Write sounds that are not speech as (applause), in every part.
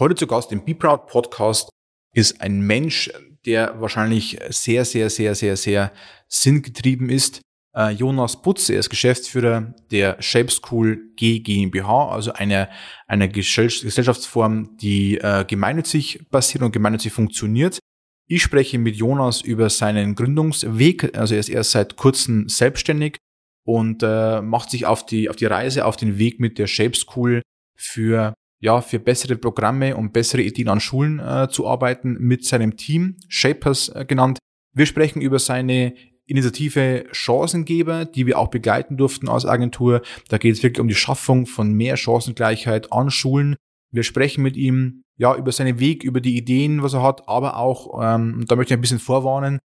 Heute zu Gast im Be Proud Podcast ist ein Mensch, der wahrscheinlich sehr, sehr, sehr, sehr, sehr sinngetrieben ist. Äh, Jonas Putz, er ist Geschäftsführer der Shape School G GmbH, also eine, eine Gesellschaftsform, die äh, gemeinnützig basiert und gemeinnützig funktioniert. Ich spreche mit Jonas über seinen Gründungsweg, also er ist erst seit kurzem selbstständig und äh, macht sich auf die, auf die Reise, auf den Weg mit der Shape School für ja, für bessere Programme und bessere Ideen an Schulen äh, zu arbeiten mit seinem Team, Shapers äh, genannt. Wir sprechen über seine Initiative Chancengeber, die wir auch begleiten durften als Agentur. Da geht es wirklich um die Schaffung von mehr Chancengleichheit an Schulen. Wir sprechen mit ihm ja über seinen Weg, über die Ideen, was er hat, aber auch, ähm, da möchte ich ein bisschen vorwarnen,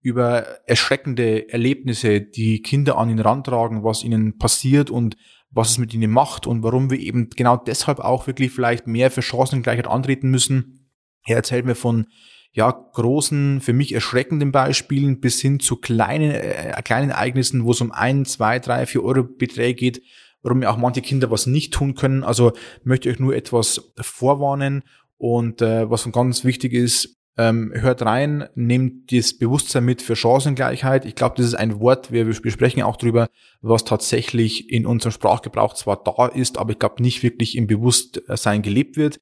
über erschreckende Erlebnisse, die Kinder an ihn rantragen, was ihnen passiert und was es mit ihnen macht und warum wir eben genau deshalb auch wirklich vielleicht mehr für Chancengleichheit antreten müssen. Er erzählt mir von ja, großen, für mich erschreckenden Beispielen bis hin zu kleinen, äh, kleinen Ereignissen, wo es um ein, zwei, drei, vier Euro Beträge geht, warum ja auch manche Kinder was nicht tun können. Also möchte ich euch nur etwas vorwarnen und äh, was ganz wichtig ist, ähm, hört rein, nehmt das Bewusstsein mit für Chancengleichheit. Ich glaube, das ist ein Wort, wir, wir sprechen auch drüber, was tatsächlich in unserem Sprachgebrauch zwar da ist, aber ich glaube nicht wirklich im Bewusstsein gelebt wird.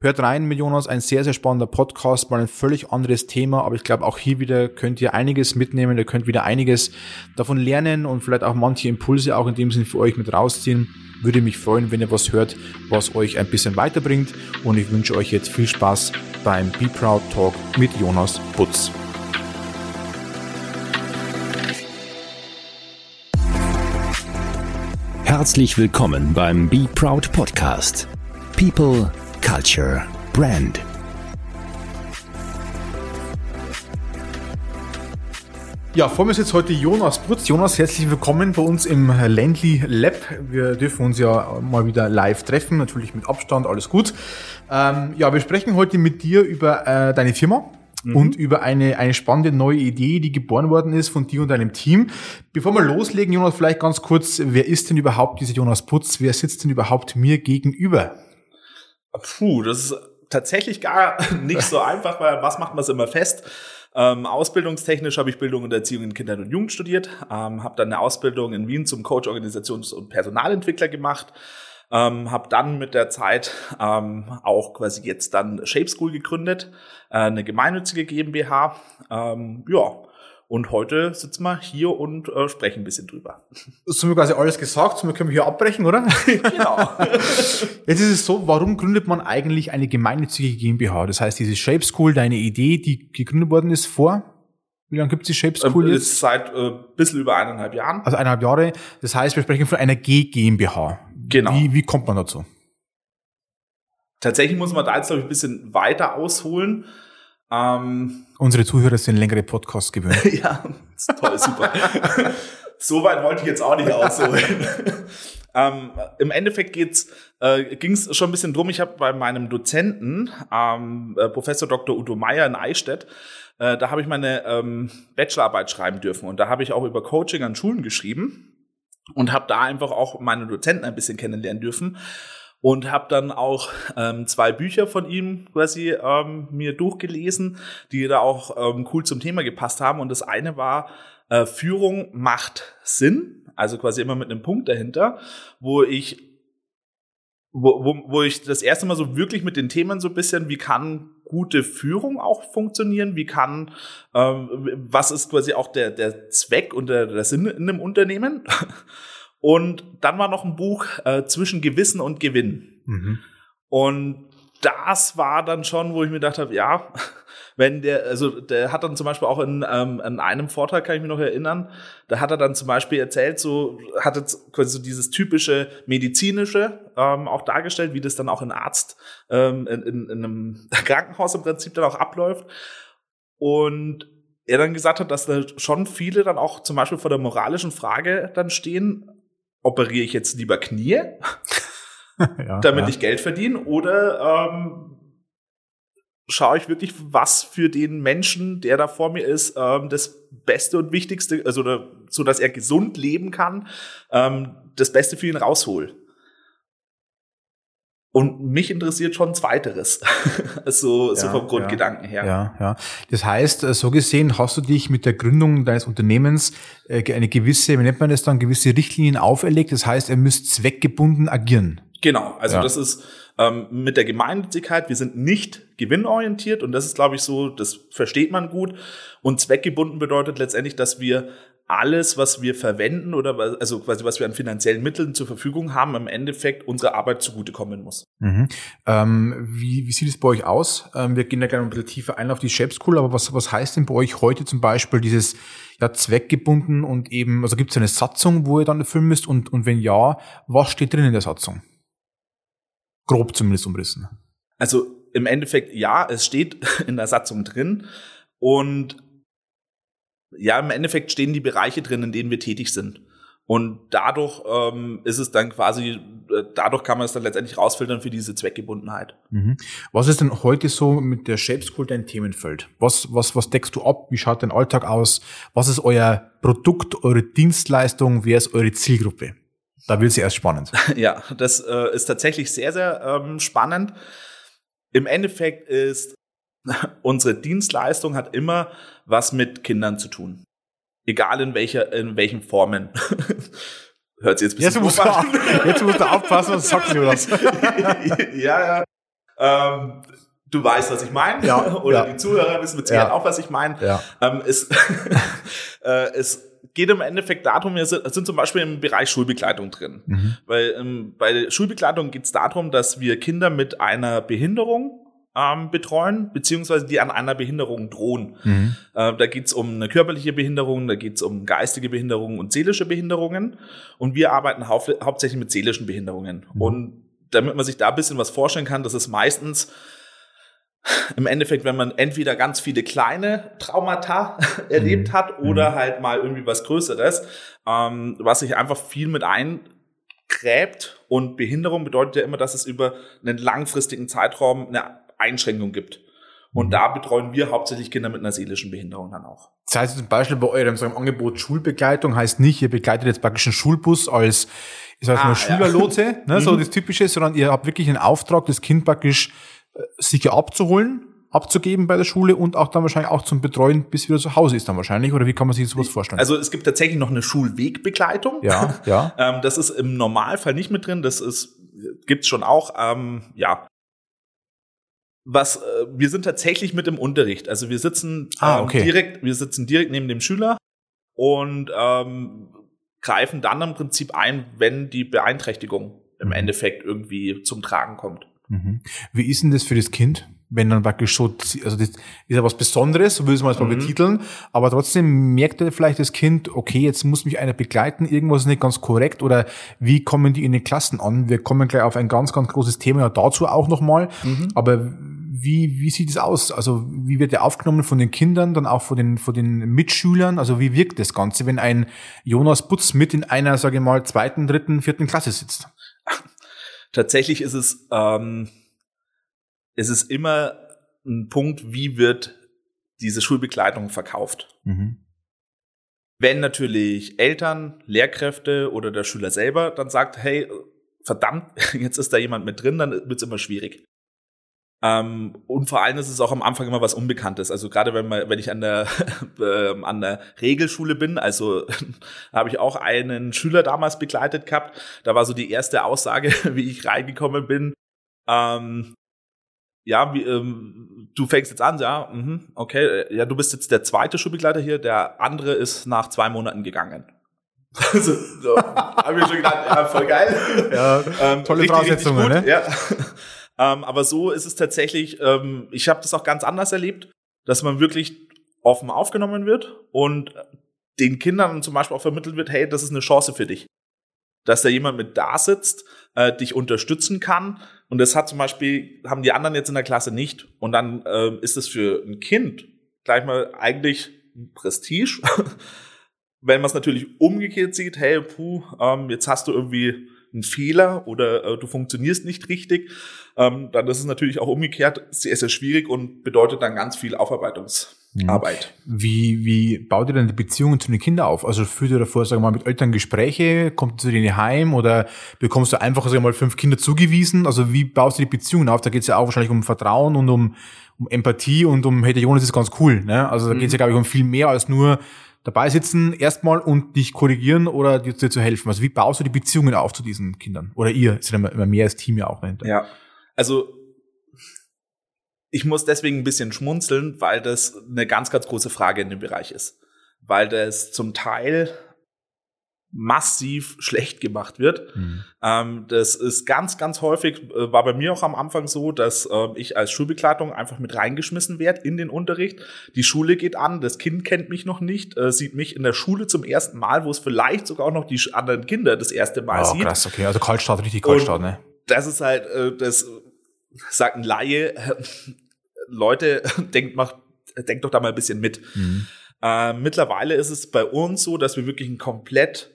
Hört rein mit Jonas, ein sehr, sehr spannender Podcast, mal ein völlig anderes Thema, aber ich glaube auch hier wieder könnt ihr einiges mitnehmen, ihr könnt wieder einiges davon lernen und vielleicht auch manche Impulse auch in dem Sinne für euch mit rausziehen. Würde mich freuen, wenn ihr was hört, was euch ein bisschen weiterbringt und ich wünsche euch jetzt viel Spaß beim Be Proud Talk mit Jonas Butz. Herzlich willkommen beim Be Proud Podcast. People, Culture, Brand. Ja, vor mir sitzt heute Jonas Brutz. Jonas, herzlich willkommen bei uns im Landly Lab. Wir dürfen uns ja mal wieder live treffen, natürlich mit Abstand, alles gut. Ähm, ja, wir sprechen heute mit dir über äh, deine Firma mhm. und über eine, eine spannende neue Idee, die geboren worden ist von dir und deinem Team. Bevor wir loslegen, Jonas, vielleicht ganz kurz, wer ist denn überhaupt dieser Jonas Putz? Wer sitzt denn überhaupt mir gegenüber? Puh, das ist tatsächlich gar (laughs) nicht so einfach, weil was macht man es immer fest? Ähm, ausbildungstechnisch habe ich Bildung und Erziehung in Kindern und Jugend studiert, ähm, habe dann eine Ausbildung in Wien zum Coach, Organisations- und Personalentwickler gemacht, ähm, habe dann mit der Zeit ähm, auch quasi jetzt dann Shape School gegründet, äh, eine gemeinnützige GmbH. Ähm, ja, und heute sitzen wir hier und äh, sprechen ein bisschen drüber. Das haben wir quasi alles gesagt, somit können wir hier abbrechen, oder? (laughs) genau. (laughs) Jetzt ist es so, warum gründet man eigentlich eine gemeinnützige GmbH? Das heißt, diese Shape School, deine Idee, die gegründet worden ist vor wie lange gibt es die Shape School ähm, jetzt? Seit äh, bisschen über eineinhalb Jahren. Also eineinhalb Jahre. Das heißt, wir sprechen von einer G GmbH. Genau. Wie, wie kommt man dazu? Tatsächlich muss man da jetzt, glaube ich, ein bisschen weiter ausholen. Ähm, Unsere Zuhörer sind längere Podcasts gewöhnt. (laughs) ja, toll, super. (laughs) so weit wollte ich jetzt auch nicht ausholen. (laughs) ähm, Im Endeffekt geht's, äh, ging es schon ein bisschen drum. Ich habe bei meinem Dozenten, ähm, äh, Professor Dr. Udo Meyer in Eichstätt, äh, da habe ich meine ähm, Bachelorarbeit schreiben dürfen und da habe ich auch über Coaching an Schulen geschrieben und habe da einfach auch meine Dozenten ein bisschen kennenlernen dürfen und habe dann auch ähm, zwei Bücher von ihm quasi ähm, mir durchgelesen, die da auch ähm, cool zum Thema gepasst haben. Und das eine war äh, Führung macht Sinn, also quasi immer mit einem Punkt dahinter, wo ich wo, wo, wo ich das erste Mal so wirklich mit den Themen so ein bisschen, wie kann gute Führung auch funktionieren, wie kann, ähm, was ist quasi auch der, der Zweck und der, der Sinn in einem Unternehmen (laughs) und dann war noch ein Buch äh, zwischen Gewissen und Gewinn. Mhm. Und das war dann schon, wo ich mir gedacht habe, ja, (laughs) wenn der, also der hat dann zum Beispiel auch in, ähm, in einem Vortrag, kann ich mich noch erinnern, da hat er dann zum Beispiel erzählt, so hat jetzt quasi so dieses typische medizinische ähm, auch dargestellt, wie das dann auch ein Arzt ähm, in, in, in einem (laughs) Krankenhaus im Prinzip dann auch abläuft. Und er dann gesagt hat, dass da schon viele dann auch zum Beispiel vor der moralischen Frage dann stehen, operiere ich jetzt lieber Knie, (laughs) ja, damit ja. ich Geld verdiene, oder ähm, schaue ich wirklich, was für den Menschen, der da vor mir ist, ähm, das Beste und Wichtigste, also so dass er gesund leben kann, ähm, das Beste für ihn raushol. Und mich interessiert schon Zweiteres. (laughs) so, ja, so vom Grundgedanken ja, her. Ja, ja. Das heißt, äh, so gesehen hast du dich mit der Gründung deines Unternehmens äh, eine gewisse, wie nennt man das dann, gewisse Richtlinien auferlegt. Das heißt, ihr müsst zweckgebunden agieren. Genau. Also ja. das ist ähm, mit der Gemeinnützigkeit. Wir sind nicht gewinnorientiert und das ist, glaube ich, so, das versteht man gut. Und zweckgebunden bedeutet letztendlich, dass wir alles, was wir verwenden oder also quasi was wir an finanziellen Mitteln zur Verfügung haben, im Endeffekt unsere Arbeit zugutekommen muss. Mhm. Ähm, wie, wie sieht es bei euch aus? Ähm, wir gehen da gleich ein bisschen tiefer ein auf die Shape School, aber was, was heißt denn bei euch heute zum Beispiel dieses ja, zweckgebunden und eben, also gibt es eine Satzung, wo ihr dann erfüllen müsst und, und wenn ja, was steht drin in der Satzung? Grob zumindest umrissen. Also im Endeffekt ja, es steht (laughs) in der Satzung drin und ja, im Endeffekt stehen die Bereiche drin, in denen wir tätig sind. Und dadurch ähm, ist es dann quasi, äh, dadurch kann man es dann letztendlich rausfiltern für diese Zweckgebundenheit. Mhm. Was ist denn heute so mit der Shape School dein Themenfeld? Was, was, was deckst du ab? Wie schaut dein Alltag aus? Was ist euer Produkt, eure Dienstleistung? Wer ist eure Zielgruppe? Da wird es erst spannend. (laughs) Ja, das äh, ist tatsächlich sehr, sehr ähm, spannend. Im Endeffekt ist (laughs) unsere Dienstleistung hat immer was mit Kindern zu tun. Egal in welcher, in welchen Formen. (laughs) Hört sich jetzt ein bisschen jetzt musst, du, (laughs) jetzt musst du aufpassen, was sagst du das. ja, ja. Ähm, du weißt, was ich meine. Ja, Oder ja. die Zuhörer wissen mit Sicherheit ja. auch, was ich meine. Ja. Ähm, es, äh, es geht im Endeffekt darum, wir sind, sind zum Beispiel im Bereich Schulbegleitung drin. Mhm. Weil ähm, bei der Schulbegleitung geht es darum, dass wir Kinder mit einer Behinderung ähm, betreuen, beziehungsweise die an einer Behinderung drohen. Mhm. Äh, da geht's um eine körperliche Behinderung, da geht's um geistige Behinderungen und seelische Behinderungen. Und wir arbeiten hau hauptsächlich mit seelischen Behinderungen. Mhm. Und damit man sich da ein bisschen was vorstellen kann, das ist meistens im Endeffekt, wenn man entweder ganz viele kleine Traumata (laughs) erlebt mhm. hat oder mhm. halt mal irgendwie was Größeres, ähm, was sich einfach viel mit eingräbt. Und Behinderung bedeutet ja immer, dass es über einen langfristigen Zeitraum eine Einschränkung gibt. Und mhm. da betreuen wir hauptsächlich Kinder mit einer seelischen Behinderung dann auch. Das heißt zum Beispiel bei eurem so Angebot Schulbegleitung heißt nicht, ihr begleitet jetzt praktisch einen Schulbus als ich sag ah, mal Schülerlotse, ja. (laughs) ne, so mhm. das Typische, sondern ihr habt wirklich einen Auftrag, das Kind praktisch äh, sicher abzuholen, abzugeben bei der Schule und auch dann wahrscheinlich auch zum Betreuen, bis wieder zu Hause ist dann wahrscheinlich. Oder wie kann man sich sowas vorstellen? Also es gibt tatsächlich noch eine Schulwegbegleitung. Ja, ja. (laughs) ähm, das ist im Normalfall nicht mit drin. Das ist gibt's schon auch. Ähm, ja, was äh, wir sind tatsächlich mit im Unterricht. Also wir sitzen ah, ähm, okay. direkt, wir sitzen direkt neben dem Schüler und ähm, greifen dann im Prinzip ein, wenn die Beeinträchtigung im mhm. Endeffekt irgendwie zum Tragen kommt. Mhm. Wie ist denn das für das Kind? wenn dann praktisch so, also das ist ja was Besonderes, so würde ich es mal mhm. betiteln, aber trotzdem merkt er vielleicht das Kind, okay, jetzt muss mich einer begleiten, irgendwas ist nicht ganz korrekt oder wie kommen die in den Klassen an? Wir kommen gleich auf ein ganz, ganz großes Thema ja, dazu auch nochmal, mhm. aber wie, wie sieht es aus? Also wie wird er aufgenommen von den Kindern, dann auch von den, von den Mitschülern? Also wie wirkt das Ganze, wenn ein Jonas Butz mit in einer, sage ich mal, zweiten, dritten, vierten Klasse sitzt? Tatsächlich ist es, ähm, es ist immer ein Punkt, wie wird diese Schulbegleitung verkauft. Mhm. Wenn natürlich Eltern, Lehrkräfte oder der Schüler selber dann sagt, hey, verdammt, (laughs) jetzt ist da jemand mit drin, dann wird es immer schwierig. Ähm, und vor allem ist es auch am Anfang immer was Unbekanntes. Also gerade wenn man, wenn ich an der (laughs) äh, an der Regelschule bin, also (laughs) habe ich auch einen Schüler damals begleitet gehabt. Da war so die erste Aussage, (laughs) wie ich reingekommen bin. Ähm, ja, wie, ähm, du fängst jetzt an, ja, mhm, okay, ja, du bist jetzt der zweite Schulbegleiter hier, der andere ist nach zwei Monaten gegangen. also, so, hab ich schon gedacht, ja, voll geil. Ja, ähm, tolle richtig, Voraussetzungen, richtig ne? Ja. Ähm, aber so ist es tatsächlich, ähm, ich habe das auch ganz anders erlebt, dass man wirklich offen aufgenommen wird und den Kindern zum Beispiel auch vermittelt wird, hey, das ist eine Chance für dich. Dass da jemand mit da sitzt, äh, dich unterstützen kann. Und das hat zum Beispiel, haben die anderen jetzt in der Klasse nicht. Und dann äh, ist es für ein Kind gleich mal eigentlich Prestige. (laughs) Wenn man es natürlich umgekehrt sieht, hey, puh, ähm, jetzt hast du irgendwie ein Fehler oder äh, du funktionierst nicht richtig, ähm, dann ist es natürlich auch umgekehrt sehr, sehr schwierig und bedeutet dann ganz viel Aufarbeitungsarbeit. Wie, wie baut ihr denn die Beziehungen zu den Kindern auf? Also führt ihr davor, sagen wir mal, mit Eltern Gespräche, kommt ihr zu denen heim oder bekommst du einfach, sagen wir mal, fünf Kinder zugewiesen? Also wie baust du die Beziehungen auf? Da geht es ja auch wahrscheinlich um Vertrauen und um, um Empathie und um, hey, der Jonas ist ganz cool. Ne? Also da mhm. geht es ja, glaube ich, um viel mehr als nur dabei sitzen erstmal und dich korrigieren oder dir, dir zu helfen. Also wie baust du die Beziehungen auf zu diesen Kindern? Oder ihr, ist ja immer mehr als Team ja auch dahinter. Ja, also ich muss deswegen ein bisschen schmunzeln, weil das eine ganz, ganz große Frage in dem Bereich ist. Weil das zum Teil massiv schlecht gemacht wird. Mhm. Ähm, das ist ganz, ganz häufig, äh, war bei mir auch am Anfang so, dass äh, ich als Schulbegleitung einfach mit reingeschmissen werde in den Unterricht. Die Schule geht an, das Kind kennt mich noch nicht, äh, sieht mich in der Schule zum ersten Mal, wo es vielleicht sogar auch noch die anderen Kinder das erste Mal oh, sieht. Krass, okay, also Kaltstart, richtig Kaltstart, ne? Das ist halt, äh, das sagt ein Laie, Leute, (laughs) denkt, macht, denkt doch da mal ein bisschen mit. Mhm. Äh, mittlerweile ist es bei uns so, dass wir wirklich ein komplett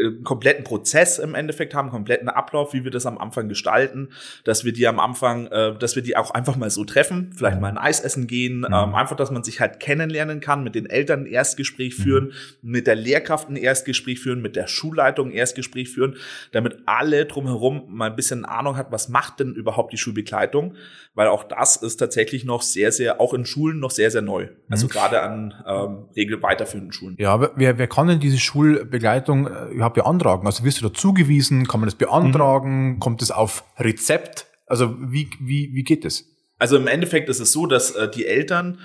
einen kompletten Prozess im Endeffekt haben, einen kompletten Ablauf, wie wir das am Anfang gestalten, dass wir die am Anfang, äh, dass wir die auch einfach mal so treffen, vielleicht mhm. mal ein Eis essen gehen, mhm. ähm, einfach, dass man sich halt kennenlernen kann, mit den Eltern ein Erstgespräch mhm. führen, mit der Lehrkraft ein Erstgespräch führen, mit der Schulleitung ein Erstgespräch führen, damit alle drumherum mal ein bisschen Ahnung hat, was macht denn überhaupt die Schulbegleitung, weil auch das ist tatsächlich noch sehr, sehr, auch in Schulen noch sehr, sehr neu. Also mhm. gerade an ähm, regel weiterführenden Schulen. Ja, wer, wer kann denn diese Schulbegleitung äh, überhaupt beantragen? Also wirst du da zugewiesen? Kann man das beantragen? Mhm. Kommt es auf Rezept? Also wie, wie, wie geht das? Also im Endeffekt ist es so, dass äh, die Eltern,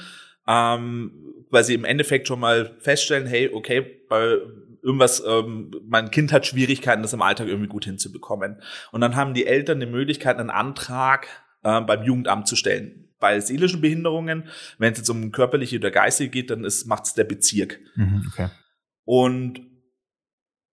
ähm, weil sie im Endeffekt schon mal feststellen, hey, okay, bei irgendwas, ähm, mein Kind hat Schwierigkeiten, das im Alltag irgendwie gut hinzubekommen. Und dann haben die Eltern die Möglichkeit, einen Antrag äh, beim Jugendamt zu stellen. Bei seelischen Behinderungen, wenn es jetzt um körperliche oder geistige geht, dann macht es der Bezirk. Mhm, okay. Und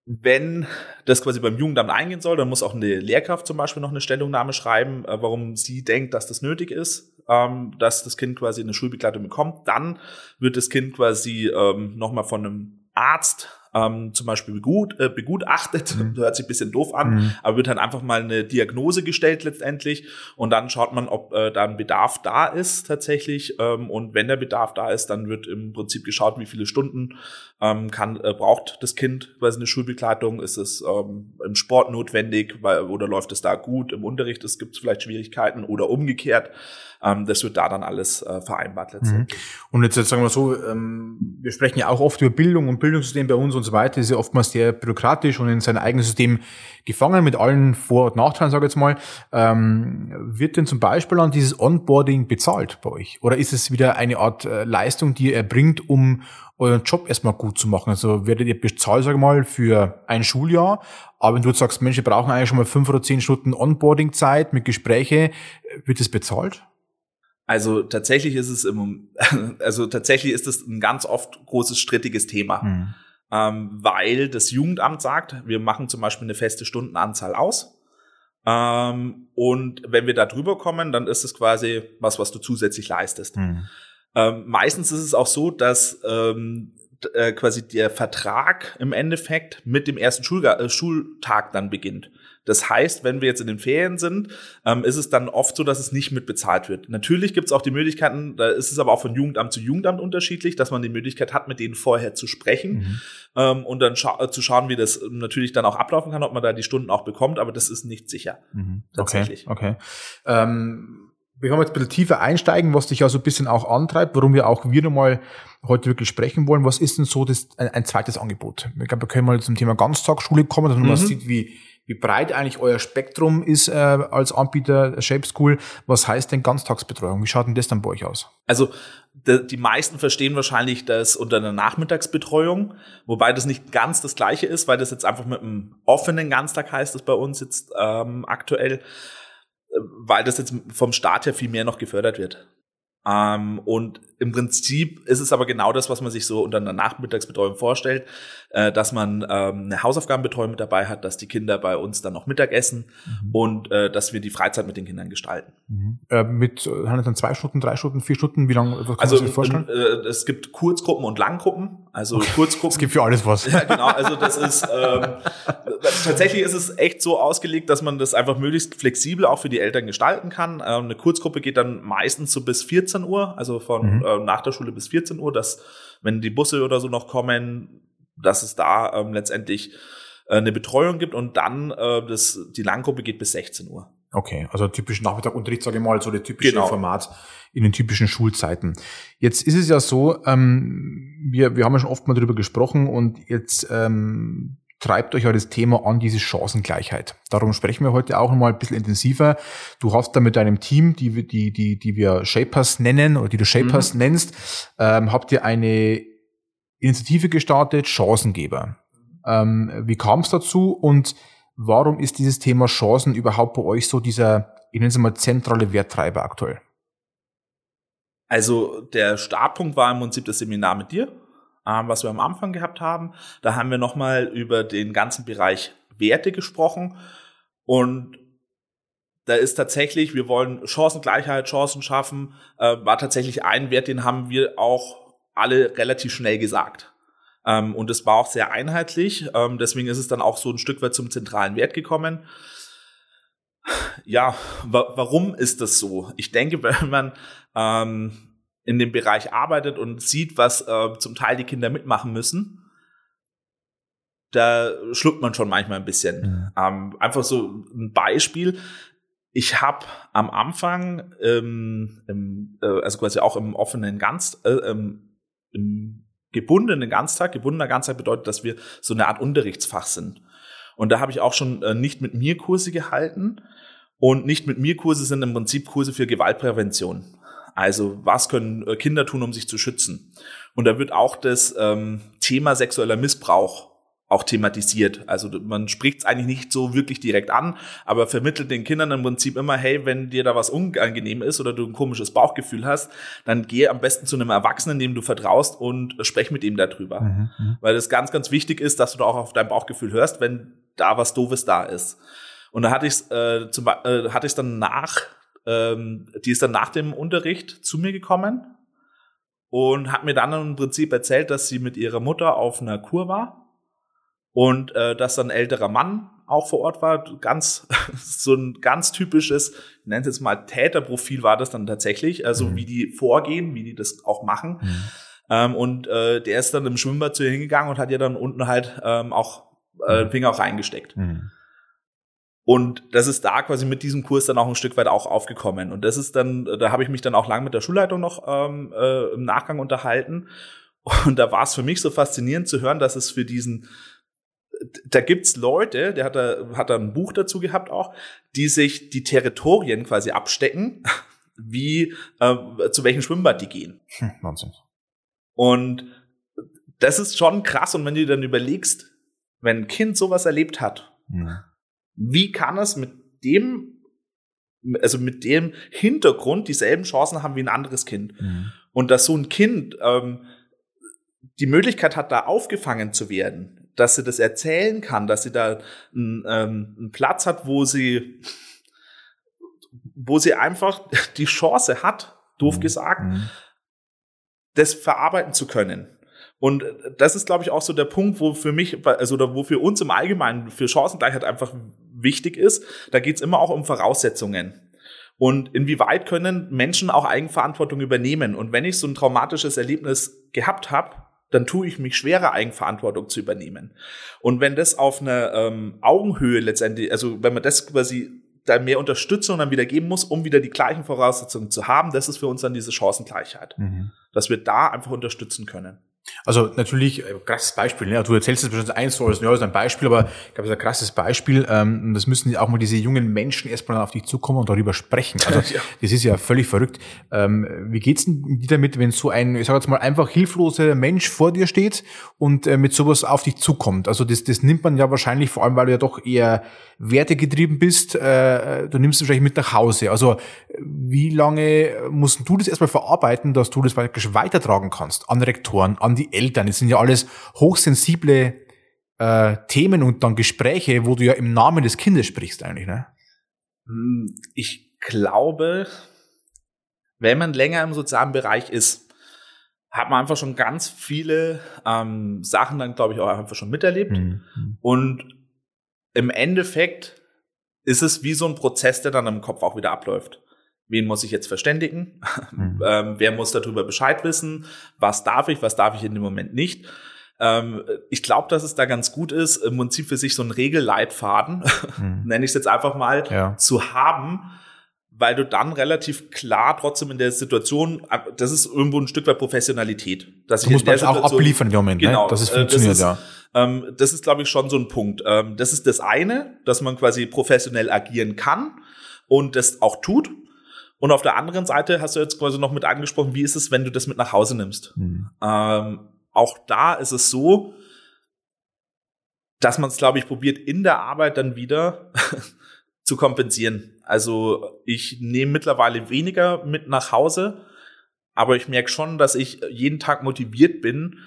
wenn das quasi beim Jugendamt eingehen soll, dann muss auch eine Lehrkraft zum Beispiel noch eine Stellungnahme schreiben, äh, warum sie denkt, dass das nötig ist, ähm, dass das Kind quasi eine Schulbegleitung bekommt. Dann wird das Kind quasi ähm, nochmal von einem Arzt ähm, zum Beispiel begut, äh, begutachtet, mhm. (laughs) hört sich ein bisschen doof an, mhm. aber wird dann einfach mal eine Diagnose gestellt letztendlich und dann schaut man, ob äh, da ein Bedarf da ist tatsächlich ähm, und wenn der Bedarf da ist, dann wird im Prinzip geschaut, wie viele Stunden ähm, kann, äh, braucht das Kind quasi eine Schulbegleitung, ist es ähm, im Sport notwendig weil, oder läuft es da gut, im Unterricht es gibt vielleicht Schwierigkeiten oder umgekehrt. Ähm, das wird da dann alles äh, vereinbart letztendlich. Mhm. Und jetzt, jetzt sagen wir so, ähm, wir sprechen ja auch oft über Bildung und Bildungssystem bei uns und so weiter, ist ja oftmals sehr bürokratisch und in sein eigenes System gefangen mit allen Vor- und Nachteilen, sage ich jetzt mal. Ähm, wird denn zum Beispiel an dieses Onboarding bezahlt bei euch? Oder ist es wieder eine Art äh, Leistung, die ihr erbringt, um euren Job erstmal gut zu machen? Also werdet ihr bezahlt, sage ich mal, für ein Schuljahr, aber wenn du sagst, Mensch, wir brauchen eigentlich schon mal fünf oder zehn Stunden Onboarding-Zeit mit Gespräche, wird das bezahlt? Also tatsächlich ist es im, (laughs) also tatsächlich ist es ein ganz oft großes strittiges Thema, mhm. ähm, weil das Jugendamt sagt, wir machen zum Beispiel eine feste Stundenanzahl aus. Ähm, und wenn wir da drüber kommen, dann ist es quasi was, was du zusätzlich leistest. Mhm. Ähm, meistens ist es auch so, dass ähm, äh, quasi der Vertrag im Endeffekt mit dem ersten Schulga äh, Schultag dann beginnt. Das heißt, wenn wir jetzt in den Ferien sind, ähm, ist es dann oft so, dass es nicht mit bezahlt wird. Natürlich gibt es auch die Möglichkeiten, da ist es aber auch von Jugendamt zu Jugendamt unterschiedlich, dass man die Möglichkeit hat, mit denen vorher zu sprechen mhm. ähm, und dann scha äh, zu schauen, wie das natürlich dann auch ablaufen kann, ob man da die Stunden auch bekommt, aber das ist nicht sicher. Mhm. Tatsächlich. Okay. okay. Ähm wir haben jetzt ein bisschen tiefer einsteigen, was dich ja so ein bisschen auch antreibt, warum wir auch wir nochmal heute wirklich sprechen wollen. Was ist denn so das, ein, ein zweites Angebot? Ich glaube, wir können mal zum Thema Ganztagsschule kommen, dass man mhm. sieht, wie, wie breit eigentlich euer Spektrum ist äh, als Anbieter Shape School. Was heißt denn Ganztagsbetreuung? Wie schaut denn das dann bei euch aus? Also die, die meisten verstehen wahrscheinlich das unter einer Nachmittagsbetreuung, wobei das nicht ganz das gleiche ist, weil das jetzt einfach mit einem offenen Ganztag heißt, das bei uns jetzt ähm, aktuell weil das jetzt vom Staat her viel mehr noch gefördert wird. Ähm, und im Prinzip ist es aber genau das, was man sich so unter einer Nachmittagsbetreuung vorstellt, äh, dass man ähm, eine Hausaufgabenbetreuung mit dabei hat, dass die Kinder bei uns dann noch Mittag essen mhm. und äh, dass wir die Freizeit mit den Kindern gestalten. Mhm. Äh, mit äh, haben dann zwei Stunden, drei Stunden, vier Stunden, wie lange? Was also vorstellen? Äh, es gibt Kurzgruppen und Langgruppen. Also okay. Kurzgruppen. es gibt für alles was. (laughs) Ja, genau. Also das ist ähm, tatsächlich ist es echt so ausgelegt, dass man das einfach möglichst flexibel auch für die Eltern gestalten kann. Ähm, eine Kurzgruppe geht dann meistens so bis 14 Uhr, also von mhm. Äh, nach der Schule bis 14 Uhr, dass wenn die Busse oder so noch kommen, dass es da ähm, letztendlich äh, eine Betreuung gibt und dann äh, das, die Langgruppe geht bis 16 Uhr. Okay, also typisch Nachmittagunterricht, sage ich mal, so der typische genau. Format in den typischen Schulzeiten. Jetzt ist es ja so, ähm, wir, wir haben ja schon oft mal darüber gesprochen und jetzt ähm, treibt euch ja das Thema an, diese Chancengleichheit. Darum sprechen wir heute auch mal ein bisschen intensiver. Du hast da mit deinem Team, die, die, die, die wir Shapers nennen oder die du Shapers mhm. nennst, ähm, habt ihr eine Initiative gestartet, Chancengeber. Ähm, wie kam es dazu und warum ist dieses Thema Chancen überhaupt bei euch so dieser, ich nenne es mal, zentrale Werttreiber aktuell? Also der Startpunkt war im Prinzip das Seminar mit dir ähm, was wir am Anfang gehabt haben. Da haben wir nochmal über den ganzen Bereich Werte gesprochen und da ist tatsächlich, wir wollen Chancengleichheit, Chancen schaffen, äh, war tatsächlich ein Wert, den haben wir auch alle relativ schnell gesagt. Ähm, und es war auch sehr einheitlich, ähm, deswegen ist es dann auch so ein Stück weit zum zentralen Wert gekommen. Ja, wa warum ist das so? Ich denke, (laughs) wenn man ähm, in dem Bereich arbeitet und sieht, was äh, zum Teil die Kinder mitmachen müssen, da schluckt man schon manchmal ein bisschen. Mhm. Ähm, einfach so ein Beispiel. Ich habe am Anfang, ähm, im, äh, also quasi auch im offenen Ganz, äh, ähm, im gebundenen Ganztag, gebundener Ganztag bedeutet, dass wir so eine Art Unterrichtsfach sind. Und da habe ich auch schon äh, nicht mit mir Kurse gehalten. Und nicht mit mir Kurse sind im Prinzip Kurse für Gewaltprävention. Also was können äh, Kinder tun, um sich zu schützen? Und da wird auch das ähm, Thema sexueller Missbrauch auch thematisiert. Also man spricht es eigentlich nicht so wirklich direkt an, aber vermittelt den Kindern im Prinzip immer, hey, wenn dir da was unangenehm ist oder du ein komisches Bauchgefühl hast, dann geh am besten zu einem Erwachsenen, dem du vertraust und sprech mit ihm darüber. Mhm, mhm. Weil es ganz, ganz wichtig ist, dass du da auch auf dein Bauchgefühl hörst, wenn da was Doofes da ist. Und da hatte ich es äh, zum, äh, hatte ich dann nach ähm, die ist dann nach dem Unterricht zu mir gekommen und hat mir dann im Prinzip erzählt, dass sie mit ihrer Mutter auf einer Kur war und äh, dass dann ein älterer Mann auch vor Ort war. Ganz (laughs) so ein ganz typisches, ich nenne es jetzt mal Täterprofil war das dann tatsächlich, also mhm. wie die vorgehen, wie die das auch machen. Mhm. Ähm, und äh, der ist dann im Schwimmbad zu ihr hingegangen und hat ihr dann unten halt ähm, auch äh, mhm. Finger auch reingesteckt. Mhm. Und das ist da quasi mit diesem Kurs dann auch ein Stück weit auch aufgekommen. Und das ist dann, da habe ich mich dann auch lang mit der Schulleitung noch ähm, äh, im Nachgang unterhalten. Und da war es für mich so faszinierend zu hören, dass es für diesen, da gibt's Leute, der hat da, hat da ein Buch dazu gehabt auch, die sich die Territorien quasi abstecken, (laughs) wie äh, zu welchem Schwimmbad die gehen. Hm, Wahnsinn. Und das ist schon krass. Und wenn du dir dann überlegst, wenn ein Kind sowas erlebt hat, ja wie kann es mit dem, also mit dem Hintergrund dieselben Chancen haben wie ein anderes Kind? Mhm. Und dass so ein Kind ähm, die Möglichkeit hat, da aufgefangen zu werden, dass sie das erzählen kann, dass sie da einen, ähm, einen Platz hat, wo sie, wo sie einfach die Chance hat, doof mhm. gesagt, mhm. das verarbeiten zu können. Und das ist, glaube ich, auch so der Punkt, wo für mich, also wo für uns im Allgemeinen für Chancengleichheit einfach wichtig ist. Da geht es immer auch um Voraussetzungen. Und inwieweit können Menschen auch Eigenverantwortung übernehmen? Und wenn ich so ein traumatisches Erlebnis gehabt habe, dann tue ich mich schwerer, Eigenverantwortung zu übernehmen. Und wenn das auf einer ähm, Augenhöhe letztendlich, also wenn man das quasi da mehr Unterstützung dann wieder geben muss, um wieder die gleichen Voraussetzungen zu haben, das ist für uns dann diese Chancengleichheit. Mhm. Dass wir da einfach unterstützen können. Also natürlich, äh, krasses Beispiel, ne? du erzählst es bestimmt eins so ja, ist ein Beispiel, aber ich glaube, das ist ein krasses Beispiel. Ähm, das müssen auch mal diese jungen Menschen erstmal auf dich zukommen und darüber sprechen. Also (laughs) ja. das ist ja völlig verrückt. Ähm, wie geht's denn dir damit, wenn so ein, ich sage jetzt mal, einfach hilfloser Mensch vor dir steht und äh, mit sowas auf dich zukommt? Also das, das nimmt man ja wahrscheinlich, vor allem weil du ja doch eher wertegetrieben bist, äh, du nimmst es wahrscheinlich mit nach Hause. Also wie lange musst du das erstmal verarbeiten, dass du das weitertragen kannst an Rektoren, an die Eltern? Das sind ja alles hochsensible äh, Themen und dann Gespräche, wo du ja im Namen des Kindes sprichst eigentlich, ne? Hm, ich glaube, wenn man länger im sozialen Bereich ist, hat man einfach schon ganz viele ähm, Sachen dann, glaube ich, auch einfach schon miterlebt. Mhm. Und im Endeffekt ist es wie so ein Prozess, der dann im Kopf auch wieder abläuft. Wen muss ich jetzt verständigen? (laughs) Mhm. ähm, wer muss darüber Bescheid wissen? Was darf ich? Was darf ich in dem Moment nicht? Ähm, ich glaube, dass es da ganz gut ist, im Prinzip für sich so einen Regelleitfaden, mhm. (laughs) nenne ich es jetzt einfach mal, ja. zu haben, weil du dann relativ klar trotzdem in der Situation, das ist irgendwo ein Stück weit Professionalität. Dass du musst man auch abliefern im Moment, ne? genau, ne? dass es funktioniert, das ist, ja. Ähm, das ist, glaube ich, schon so ein Punkt. Ähm, das ist das eine, dass man quasi professionell agieren kann und das auch tut. Und auf der anderen Seite hast du jetzt quasi noch mit angesprochen, wie ist es, wenn du das mit nach Hause nimmst? Mhm. Ähm, auch da ist es so, dass man es, glaube ich, probiert, in der Arbeit dann wieder (laughs) zu kompensieren. Also ich nehme mittlerweile weniger mit nach Hause, aber ich merke schon, dass ich jeden Tag motiviert bin,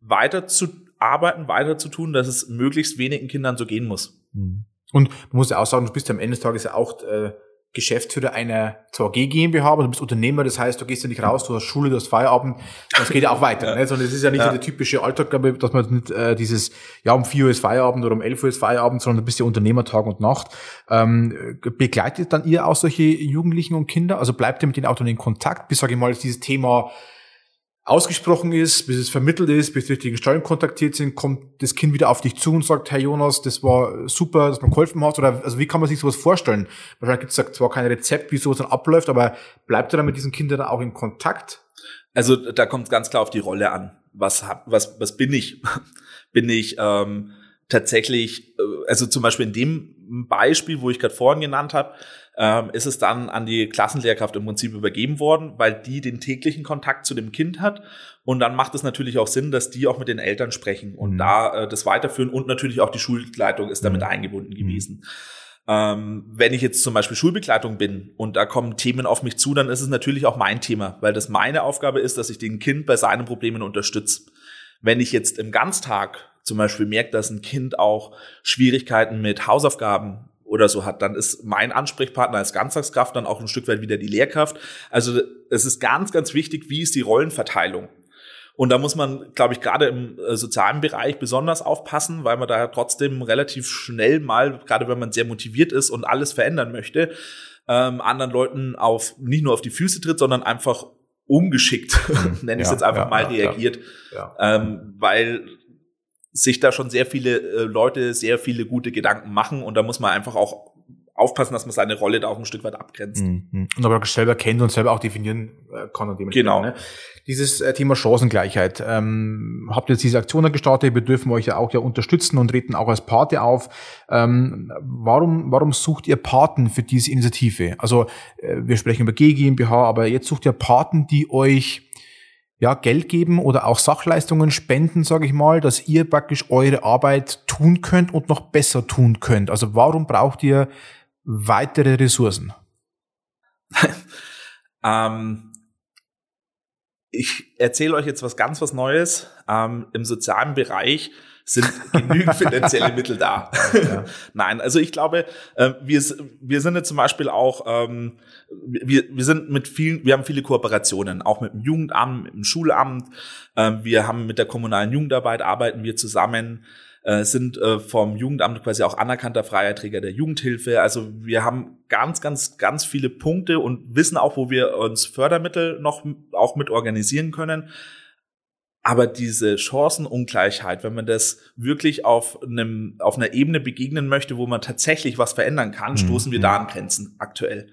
weiter zu arbeiten, weiter zu tun, dass es möglichst wenigen Kindern so gehen muss. Mhm. Und du musst ja auch sagen, du bist ja am Ende des Tages ja auch äh, Geschäftsführer einer ZG GmbH, aber du bist Unternehmer, das heißt, du gehst ja nicht raus, du hast Schule, du hast Feierabend, das geht ja auch weiter. ja. Ne? Sondern es ist ja nicht ja. so der typische Alltag, glaube ich, dass man nicht äh, dieses, ja, um 4 Uhr ist Feierabend oder um 11 Uhr ist Feierabend, sondern du bist ja Unternehmer Tag und Nacht. Ähm, begleitet dann ihr auch solche Jugendlichen und Kinder? Also bleibt ihr mit denen auch dann in Kontakt, bis, sage ich mal, dieses Thema ausgesprochen ist, bis es vermittelt ist, bis die richtigen Stellen kontaktiert sind, kommt das Kind wieder auf dich zu und sagt, Herr Jonas, das war super, dass man geholfen hat? Oder also wie kann man sich sowas vorstellen? Wahrscheinlich gibt es zwar kein Rezept, wie sowas dann abläuft, aber bleibt ihr dann mit diesen Kindern auch in Kontakt? Also da kommt ganz klar auf die Rolle an. Was was was bin ich? (laughs) bin ich ähm, tatsächlich, äh, also zum Beispiel in dem Beispiel, wo ich gerade vorhin genannt habe, ähm, ist es dann an die Klassenlehrkraft im Prinzip übergeben worden, weil die den täglichen Kontakt zu dem Kind hat. Und dann macht es natürlich auch Sinn, dass die auch mit den Eltern sprechen und mhm. da äh, das weiterführen und natürlich auch die Schulleitung ist damit mhm. eingebunden gewesen. Ähm, wenn ich jetzt zum Beispiel Schulbegleitung bin und da kommen Themen auf mich zu, dann ist es natürlich auch mein Thema, weil das meine Aufgabe ist, dass ich den Kind bei seinen Problemen unterstütze. Wenn ich jetzt im Ganztag zum Beispiel merke, dass ein Kind auch Schwierigkeiten mit Hausaufgaben oder so hat, dann ist mein Ansprechpartner als Ganztagskraft dann auch ein Stück weit wieder die Lehrkraft. Also es ist ganz, ganz wichtig, wie ist die Rollenverteilung. Und da muss man, glaube ich, gerade im äh, sozialen Bereich besonders aufpassen, weil man da trotzdem relativ schnell mal, gerade wenn man sehr motiviert ist und alles verändern möchte, ähm, anderen Leuten auf nicht nur auf die Füße tritt, sondern einfach ungeschickt, (laughs) nenne ich es ja, jetzt einfach ja, mal, ja, reagiert. Ähm, weil sich da schon sehr viele äh, Leute sehr viele gute Gedanken machen und da muss man einfach auch aufpassen, dass man seine Rolle da auch ein Stück weit abgrenzt. Mhm. Und aber selber kennt und selber auch definieren äh, kann. Und genau. Ne? Dieses äh, Thema Chancengleichheit. Ähm, habt ihr jetzt diese Aktionen gestartet? Wir dürfen euch ja auch ja unterstützen und treten auch als Pate auf. Ähm, warum, warum sucht ihr Paten für diese Initiative? Also äh, wir sprechen über G GmbH, aber jetzt sucht ihr Paten, die euch ja, Geld geben oder auch Sachleistungen spenden, sage ich mal, dass ihr praktisch eure Arbeit tun könnt und noch besser tun könnt. Also warum braucht ihr weitere Ressourcen? (laughs) ähm, ich erzähle euch jetzt was ganz was Neues. Ähm, Im sozialen Bereich sind genügend finanzielle Mittel da. Ja. Nein, also ich glaube, äh, wir, wir sind jetzt zum Beispiel auch, ähm, wir, wir sind mit vielen, wir haben viele Kooperationen, auch mit dem Jugendamt, mit dem Schulamt. Ähm, wir haben mit der kommunalen Jugendarbeit arbeiten wir zusammen äh, sind äh, vom Jugendamt quasi auch anerkannter Freierträger der Jugendhilfe. Also wir haben ganz, ganz, ganz viele Punkte und wissen auch, wo wir uns Fördermittel noch auch mit organisieren können. Aber diese Chancenungleichheit, wenn man das wirklich auf einem, auf einer Ebene begegnen möchte, wo man tatsächlich was verändern kann, mhm. stoßen wir da an Grenzen aktuell.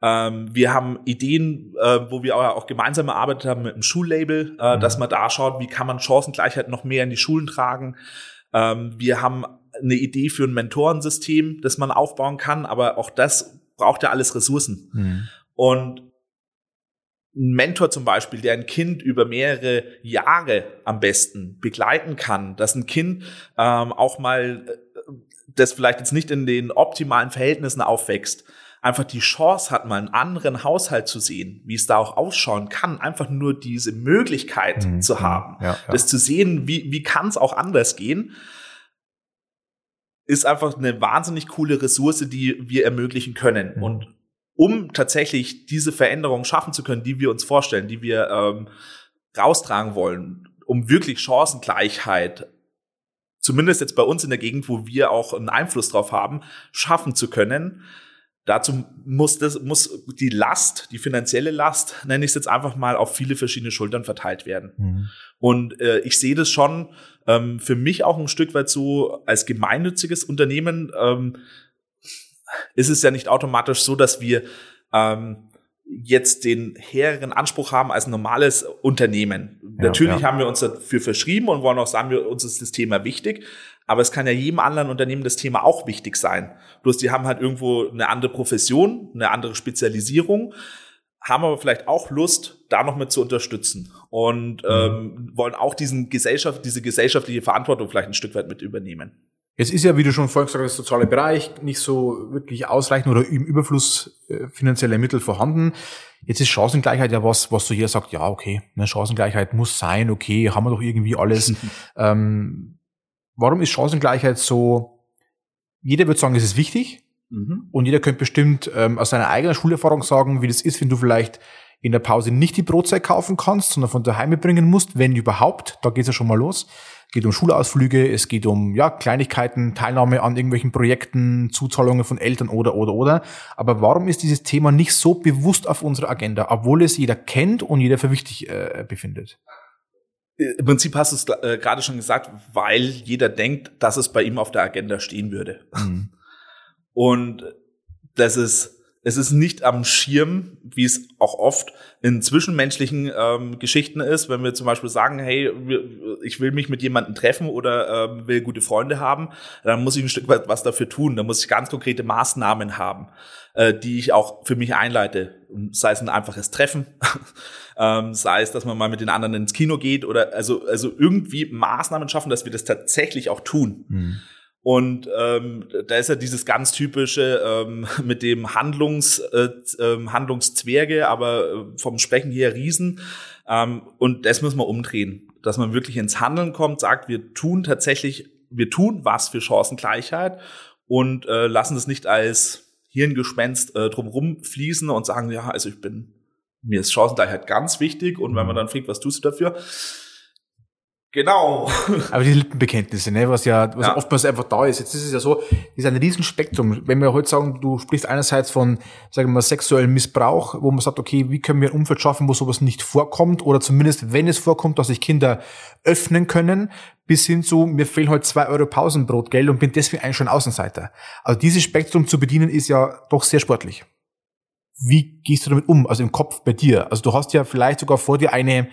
Ähm, wir haben Ideen, äh, wo wir auch, gemeinsam erarbeitet haben mit einem Schullabel, äh, mhm. dass man da schaut, wie kann man Chancengleichheit noch mehr in die Schulen tragen. Ähm, wir haben eine Idee für ein Mentorensystem, das man aufbauen kann, aber auch das braucht ja alles Ressourcen. Mhm. Und ein Mentor zum Beispiel, der ein Kind über mehrere Jahre am besten begleiten kann, dass ein Kind ähm, auch mal, äh, das vielleicht jetzt nicht in den optimalen Verhältnissen aufwächst, einfach die Chance hat, mal einen anderen Haushalt zu sehen, wie es da auch ausschauen kann, einfach nur diese Möglichkeit mhm. zu haben, ja, ja. das zu sehen, wie, wie kann es auch anders gehen, ist einfach eine wahnsinnig coole Ressource, die wir ermöglichen können. Mhm. Und um tatsächlich diese Veränderung schaffen zu können, die wir uns vorstellen, die wir ähm, raustragen wollen, um wirklich Chancengleichheit zumindest jetzt bei uns in der Gegend, wo wir auch einen Einfluss drauf haben, schaffen zu können, Dazu muss das, muss die Last, die finanzielle Last, nenne ich es jetzt einfach mal, auf viele verschiedene Schultern verteilt werden. Mhm. Und äh, ich sehe das schon ähm, für mich auch ein Stück weit so als gemeinnütziges Unternehmen ähm, ist es ja nicht automatisch so, dass wir ähm, jetzt den hehreren Anspruch haben als normales Unternehmen. Ja, Natürlich ja. haben wir uns dafür verschrieben und wollen auch sagen, wir, uns ist das Thema wichtig. Aber es kann ja jedem anderen Unternehmen das Thema auch wichtig sein. Bloß die haben halt irgendwo eine andere Profession, eine andere Spezialisierung, haben aber vielleicht auch Lust, da noch mit zu unterstützen und mhm. ähm, wollen auch diesen Gesellschaft, diese gesellschaftliche Verantwortung vielleicht ein Stück weit mit übernehmen. Es ist ja, wie du schon vorhin gesagt hast, der soziale Bereich nicht so wirklich ausreichend oder im Überfluss äh, finanzielle Mittel vorhanden. Jetzt ist Chancengleichheit ja was, was du hier sagst, ja, okay, ne, Chancengleichheit muss sein, okay, haben wir doch irgendwie alles. (laughs) ähm, warum ist Chancengleichheit so, jeder wird sagen, es ist wichtig mhm. und jeder könnte bestimmt ähm, aus seiner eigenen Schulerfahrung sagen, wie das ist, wenn du vielleicht in der Pause nicht die Brotzeit kaufen kannst, sondern von daheim mitbringen musst, wenn überhaupt, da geht's ja schon mal los. Es geht um Schulausflüge, es geht um ja, Kleinigkeiten, Teilnahme an irgendwelchen Projekten, Zuzahlungen von Eltern oder oder oder. Aber warum ist dieses Thema nicht so bewusst auf unserer Agenda, obwohl es jeder kennt und jeder für wichtig äh, befindet? Im Prinzip hast du es äh, gerade schon gesagt, weil jeder denkt, dass es bei ihm auf der Agenda stehen würde. Mhm. Und das ist, es ist nicht am Schirm, wie es auch oft in zwischenmenschlichen ähm, Geschichten ist, wenn wir zum Beispiel sagen, hey, ich will mich mit jemandem treffen oder ähm, will gute Freunde haben, dann muss ich ein Stück weit was dafür tun. Dann muss ich ganz konkrete Maßnahmen haben, äh, die ich auch für mich einleite. Sei es ein einfaches Treffen, (laughs) ähm, sei es, dass man mal mit den anderen ins Kino geht oder also, also irgendwie Maßnahmen schaffen, dass wir das tatsächlich auch tun. Mhm. Und ähm, da ist ja dieses ganz typische ähm, (laughs) mit dem Handlungs, äh, äh, Handlungszwerge, aber äh, vom Sprechen her Riesen. Ähm, und das müssen wir umdrehen, dass man wirklich ins Handeln kommt, sagt, wir tun tatsächlich, wir tun was für Chancengleichheit und äh, lassen das nicht als Hirngespenst äh, drumherum fließen und sagen, ja, also ich bin, mir ist Chancengleichheit ganz wichtig und wenn man dann fragt, was tust du dafür? Genau. (laughs) Aber die Lippenbekenntnisse, ne, was ja, was ja. oftmals einfach da ist. Jetzt ist es ja so, das ist ein Riesenspektrum. Wenn wir heute sagen, du sprichst einerseits von, sagen wir mal, sexuellem Missbrauch, wo man sagt, okay, wie können wir ein Umfeld schaffen, wo sowas nicht vorkommt, oder zumindest, wenn es vorkommt, dass sich Kinder öffnen können, bis hin zu, mir fehlen heute zwei Euro Pausenbrotgeld und bin deswegen eigentlich schon Außenseiter. Also dieses Spektrum zu bedienen ist ja doch sehr sportlich. Wie gehst du damit um? Also im Kopf bei dir? Also du hast ja vielleicht sogar vor dir eine,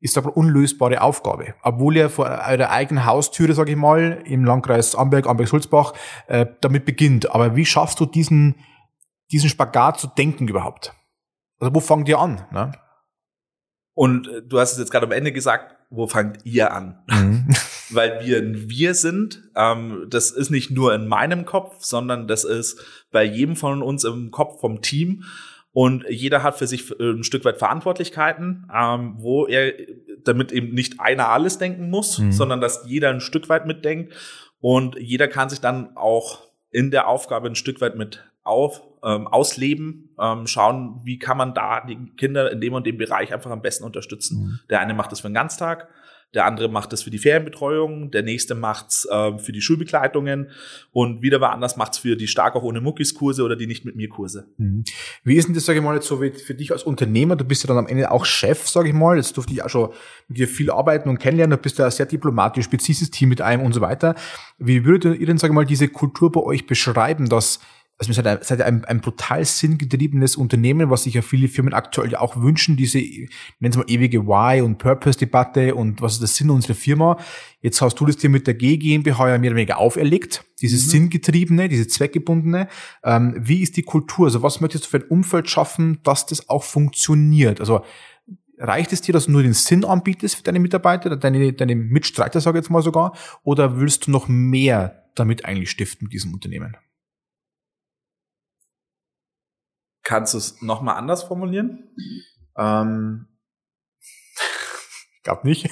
ist aber unlösbare Aufgabe. Obwohl er vor eurer eigenen Haustüre, sage ich mal, im Landkreis Amberg, Amberg-Sulzbach, äh, damit beginnt. Aber wie schaffst du diesen, diesen Spagat zu denken überhaupt? Also wo fangt ihr an? Ne? Und äh, du hast es jetzt gerade am Ende gesagt, wo fangt ihr an? Mhm. (laughs) Weil wir ein Wir sind. Ähm, das ist nicht nur in meinem Kopf, sondern das ist bei jedem von uns im Kopf vom Team. Und jeder hat für sich äh, ein Stück weit Verantwortlichkeiten, ähm, wo er damit eben nicht einer alles denken muss, mhm. sondern dass jeder ein Stück weit mitdenkt. Und jeder kann sich dann auch in der Aufgabe ein Stück weit mit auf, ähm, ausleben, ähm, schauen, wie kann man da die Kinder in dem und dem Bereich einfach am besten unterstützen. Mhm. Der eine macht das für einen Ganztag, der andere macht es für die Ferienbetreuung, der nächste macht's äh, für die Schulbegleitungen und wieder wer anders macht's für die stark auch ohne Muckis Kurse oder die nicht mit mir Kurse. Mhm. Wie ist denn das, sage ich mal, jetzt so für dich als Unternehmer? Du bist ja dann am Ende auch Chef, sage ich mal. Jetzt durfte ich auch schon mit dir viel arbeiten und kennenlernen. Du bist ja sehr diplomatisch, spezielles Team mit einem und so weiter. Wie würdet ihr denn, sage ich mal, diese Kultur bei euch beschreiben, dass also ihr seid, seid ein, ein brutal sinngetriebenes Unternehmen, was sich ja viele Firmen aktuell auch wünschen, diese, nennen Sie mal ewige Why- und Purpose-Debatte und was ist der Sinn unserer Firma. Jetzt hast du das dir mit der G GmbH ja mehr oder weniger auferlegt, dieses mhm. Sinngetriebene, diese Zweckgebundene. Ähm, wie ist die Kultur? Also was möchtest du für ein Umfeld schaffen, dass das auch funktioniert? Also reicht es dir, dass du nur den Sinn anbietest für deine Mitarbeiter, deine, deine Mitstreiter, sage ich jetzt mal sogar, oder willst du noch mehr damit eigentlich stiften mit diesem Unternehmen? Kannst du es nochmal anders formulieren? Ähm, (laughs) ich glaube nicht.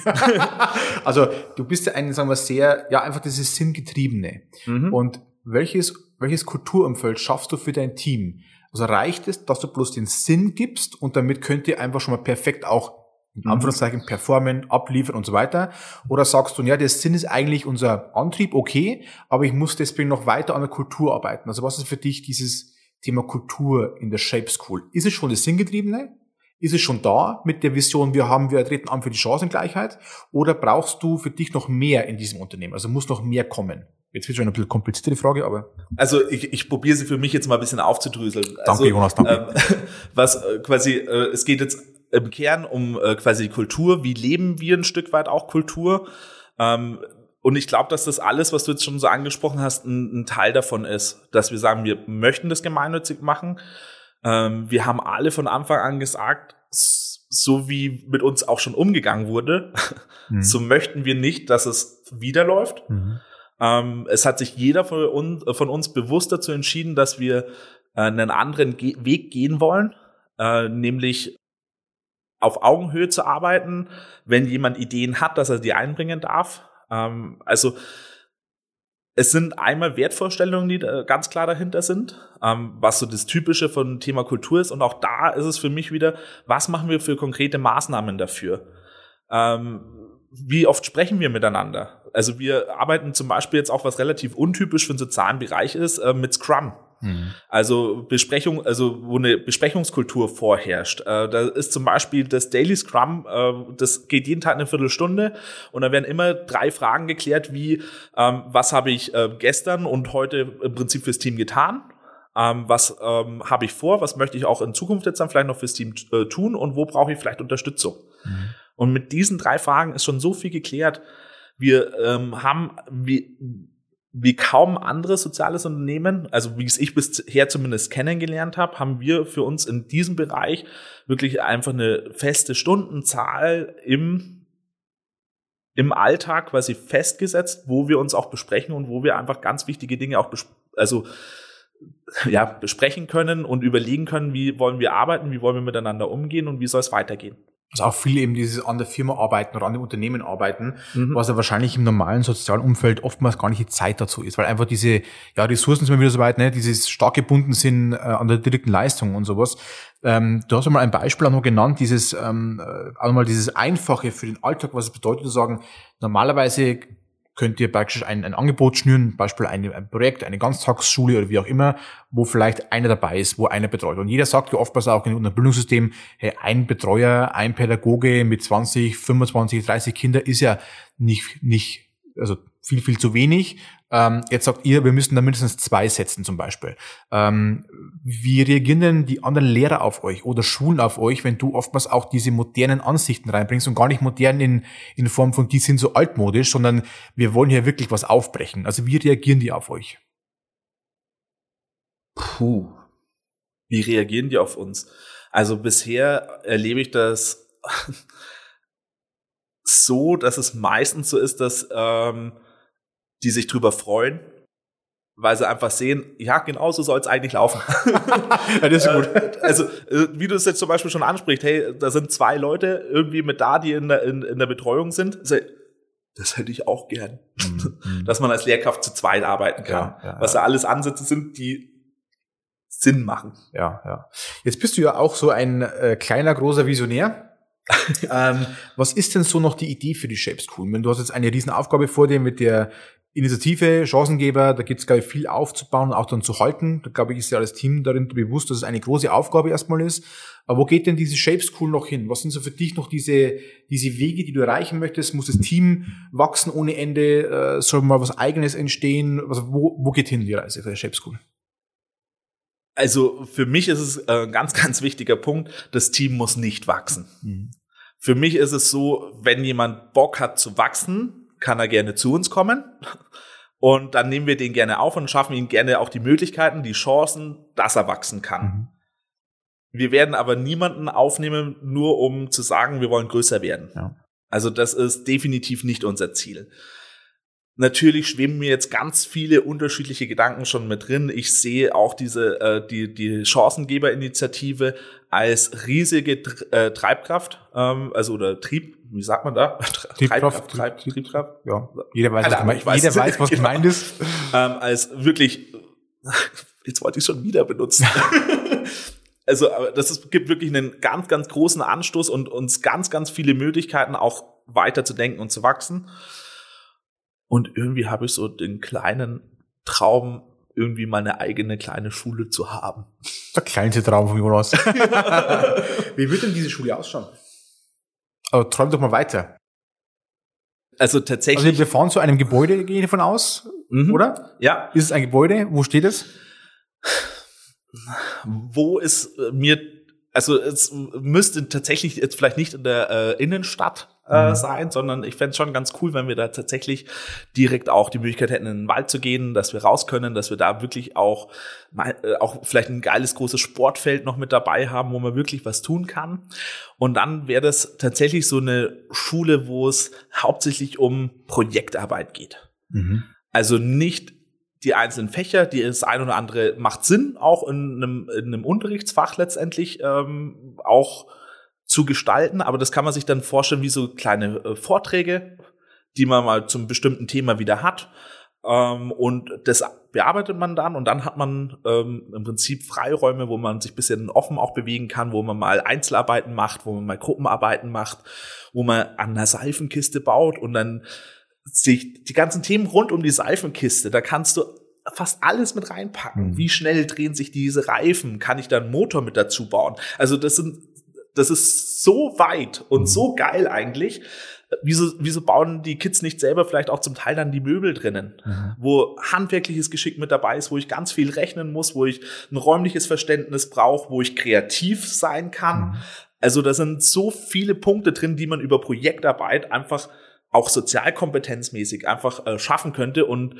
(laughs) also du bist ja ein, sagen wir, sehr, ja, einfach dieses Sinngetriebene. Mhm. Und welches, welches Kulturumfeld schaffst du für dein Team? Also reicht es, dass du bloß den Sinn gibst und damit könnt ihr einfach schon mal perfekt auch in mhm. Anführungszeichen performen, abliefern und so weiter? Oder sagst du, ja, der Sinn ist eigentlich unser Antrieb, okay, aber ich muss deswegen noch weiter an der Kultur arbeiten. Also was ist für dich dieses Thema Kultur in der Shape School. Ist es schon das Sinngetriebene? Ist es schon da mit der Vision, wir haben, wir treten an für die Chancengleichheit? Oder brauchst du für dich noch mehr in diesem Unternehmen? Also muss noch mehr kommen? Jetzt wird schon ein bisschen komplizierte Frage, aber. Also ich, ich probiere sie für mich jetzt mal ein bisschen aufzudröseln. Danke, also, Jonas, danke. Ähm, (laughs) was äh, quasi, äh, es geht jetzt im Kern um äh, quasi Kultur. Wie leben wir ein Stück weit auch Kultur? Ähm, und ich glaube, dass das alles, was du jetzt schon so angesprochen hast, ein, ein, Teil davon ist, dass wir sagen, wir möchten das gemeinnützig machen. Ähm, wir haben alle von Anfang an gesagt, so wie mit uns auch schon umgegangen wurde, (laughs) mhm. so möchten wir nicht, dass es wieder läuft. Mhm. Ähm, es hat sich jeder von uns, von uns bewusst dazu entschieden, dass wir äh, einen anderen Ge Weg gehen wollen, äh, nämlich auf Augenhöhe zu arbeiten, wenn jemand Ideen hat, dass er die einbringen darf, ähm, also es sind einmal Wertvorstellungen, die ganz klar dahinter sind, ähm, was so das Typische von Thema Kultur ist. Und auch da ist es für mich wieder, was machen wir für konkrete Maßnahmen dafür? Ähm, wie oft sprechen wir miteinander? Also wir arbeiten zum Beispiel jetzt auch, was relativ untypisch für den sozialen Bereich ist, äh, mit Scrum. Mhm. Also Besprechung, also wo eine Besprechungskultur vorherrscht. Äh, da ist zum Beispiel das Daily Scrum, äh, das geht jeden Tag eine Viertelstunde und da werden immer drei Fragen geklärt, wie ähm, was habe ich äh, gestern und heute im Prinzip fürs Team getan ähm, was ähm, habe ich vor, was möchte ich auch in Zukunft jetzt dann vielleicht noch fürs Team äh, tun und wo brauche ich vielleicht Unterstützung. Mhm. Und mit diesen drei Fragen ist schon so viel geklärt. Wir ähm, haben, wie, wie kaum andere soziales Unternehmen, also wie es ich bisher zumindest kennengelernt habe, haben wir für uns in diesem Bereich wirklich einfach eine feste Stundenzahl im, im Alltag quasi festgesetzt, wo wir uns auch besprechen und wo wir einfach ganz wichtige Dinge auch also ja, besprechen können und überlegen können, wie wollen wir arbeiten, wie wollen wir miteinander umgehen und wie soll es weitergehen also auch viele eben dieses an der Firma arbeiten oder an dem Unternehmen arbeiten, mhm. was ja wahrscheinlich im normalen sozialen Umfeld oftmals gar nicht die Zeit dazu ist, weil einfach diese ja, Ressourcen sind wieder so weit, ne, dieses stark gebunden sind äh, an der direkten Leistung und sowas. Ähm, du hast ja mal ein Beispiel auch noch genannt, dieses ähm, äh, auch mal dieses Einfache für den Alltag, was es bedeutet zu sagen, normalerweise könnt ihr praktisch ein, ein Angebot schnüren, Beispiel ein, ein Projekt, eine Ganztagsschule oder wie auch immer, wo vielleicht einer dabei ist, wo einer betreut. Und jeder sagt ja oftmals auch in unserem Bildungssystem, hey, ein Betreuer, ein Pädagoge mit 20, 25, 30 Kinder ist ja nicht, nicht, also viel, viel zu wenig. Ähm, jetzt sagt ihr, wir müssen da mindestens zwei setzen zum Beispiel. Ähm, wie reagieren denn die anderen Lehrer auf euch oder Schulen auf euch, wenn du oftmals auch diese modernen Ansichten reinbringst und gar nicht modern in, in Form von, die sind so altmodisch, sondern wir wollen hier wirklich was aufbrechen. Also wie reagieren die auf euch? Puh. Wie reagieren die auf uns? Also bisher erlebe ich das (laughs) so, dass es meistens so ist, dass ähm, die sich drüber freuen, weil sie einfach sehen, ja, genau so soll es eigentlich laufen. (laughs) ja, das ist gut. Äh, also, äh, wie du es jetzt zum Beispiel schon ansprichst, hey, da sind zwei Leute irgendwie mit da, die in der, in, in der Betreuung sind. Das hätte ich auch gern. Mhm. (laughs) Dass man als Lehrkraft zu zweit arbeiten kann. Ja, ja, Was da alles Ansätze sind, die Sinn machen. Ja, ja. Jetzt bist du ja auch so ein äh, kleiner, großer Visionär. (laughs) ähm, was ist denn so noch die Idee für die Shape School? Wenn du hast jetzt eine riesen Aufgabe vor dir mit der Initiative, Chancengeber, da gibt es, glaube ich, viel aufzubauen, auch dann zu halten. Da, glaube ich, ist ja alles Team darin bewusst, dass es eine große Aufgabe erstmal ist. Aber wo geht denn diese Shape School noch hin? Was sind so für dich noch diese, diese Wege, die du erreichen möchtest? Muss das Team wachsen ohne Ende? Äh, soll mal was Eigenes entstehen? Also wo, wo geht hin die Reise für die Shape School? Also für mich ist es äh, ein ganz, (laughs) ganz wichtiger Punkt, das Team muss nicht wachsen. Mhm. Für mich ist es so, wenn jemand Bock hat zu wachsen, kann er gerne zu uns kommen. Und dann nehmen wir den gerne auf und schaffen ihm gerne auch die Möglichkeiten, die Chancen, dass er wachsen kann. Mhm. Wir werden aber niemanden aufnehmen, nur um zu sagen, wir wollen größer werden. Ja. Also das ist definitiv nicht unser Ziel. Natürlich schweben mir jetzt ganz viele unterschiedliche Gedanken schon mit drin. Ich sehe auch diese äh, die die Chancengeberinitiative als riesige äh, Treibkraft, ähm, also oder Trieb, wie sagt man da? (laughs) Triebkraft, Treib, Trieb, Triebkraft. Ja, jeder weiß, was, gemeint, weiß, jeder weiß, was genau. gemeint ist. Ähm, als wirklich, (laughs) jetzt wollte ich schon wieder benutzen. (laughs) also das ist, gibt wirklich einen ganz, ganz großen Anstoß und uns ganz, ganz viele Möglichkeiten, auch weiter zu denken und zu wachsen. Und irgendwie habe ich so den kleinen Traum, irgendwie meine eigene kleine Schule zu haben. Der kleinste Traum von Jonas. (laughs) (laughs) Wie wird denn diese Schule ausschauen? Aber träum doch mal weiter. Also tatsächlich. Also wir fahren zu einem Gebäude, gehe ich davon aus, mhm. oder? Ja. Ist es ein Gebäude? Wo steht es? Wo ist mir, also es müsste tatsächlich jetzt vielleicht nicht in der äh, Innenstadt äh, mhm. sein, sondern ich fände es schon ganz cool, wenn wir da tatsächlich direkt auch die Möglichkeit hätten, in den Wald zu gehen, dass wir raus können, dass wir da wirklich auch mal, äh, auch vielleicht ein geiles großes Sportfeld noch mit dabei haben, wo man wirklich was tun kann. Und dann wäre das tatsächlich so eine Schule, wo es hauptsächlich um Projektarbeit geht. Mhm. Also nicht die einzelnen Fächer, die das ein oder andere macht Sinn, auch in einem, in einem Unterrichtsfach letztendlich ähm, auch zu gestalten, aber das kann man sich dann vorstellen wie so kleine äh, Vorträge, die man mal zum bestimmten Thema wieder hat. Ähm, und das bearbeitet man dann und dann hat man ähm, im Prinzip Freiräume, wo man sich bisschen offen auch bewegen kann, wo man mal Einzelarbeiten macht, wo man mal Gruppenarbeiten macht, wo man an einer Seifenkiste baut und dann sich die ganzen Themen rund um die Seifenkiste, da kannst du fast alles mit reinpacken. Mhm. Wie schnell drehen sich diese Reifen? Kann ich da einen Motor mit dazu bauen? Also das sind das ist so weit und so geil eigentlich. Wieso, wieso bauen die Kids nicht selber vielleicht auch zum Teil dann die Möbel drinnen, mhm. wo handwerkliches Geschick mit dabei ist, wo ich ganz viel rechnen muss, wo ich ein räumliches Verständnis brauche, wo ich kreativ sein kann. Mhm. Also da sind so viele Punkte drin, die man über Projektarbeit einfach auch sozialkompetenzmäßig einfach äh, schaffen könnte und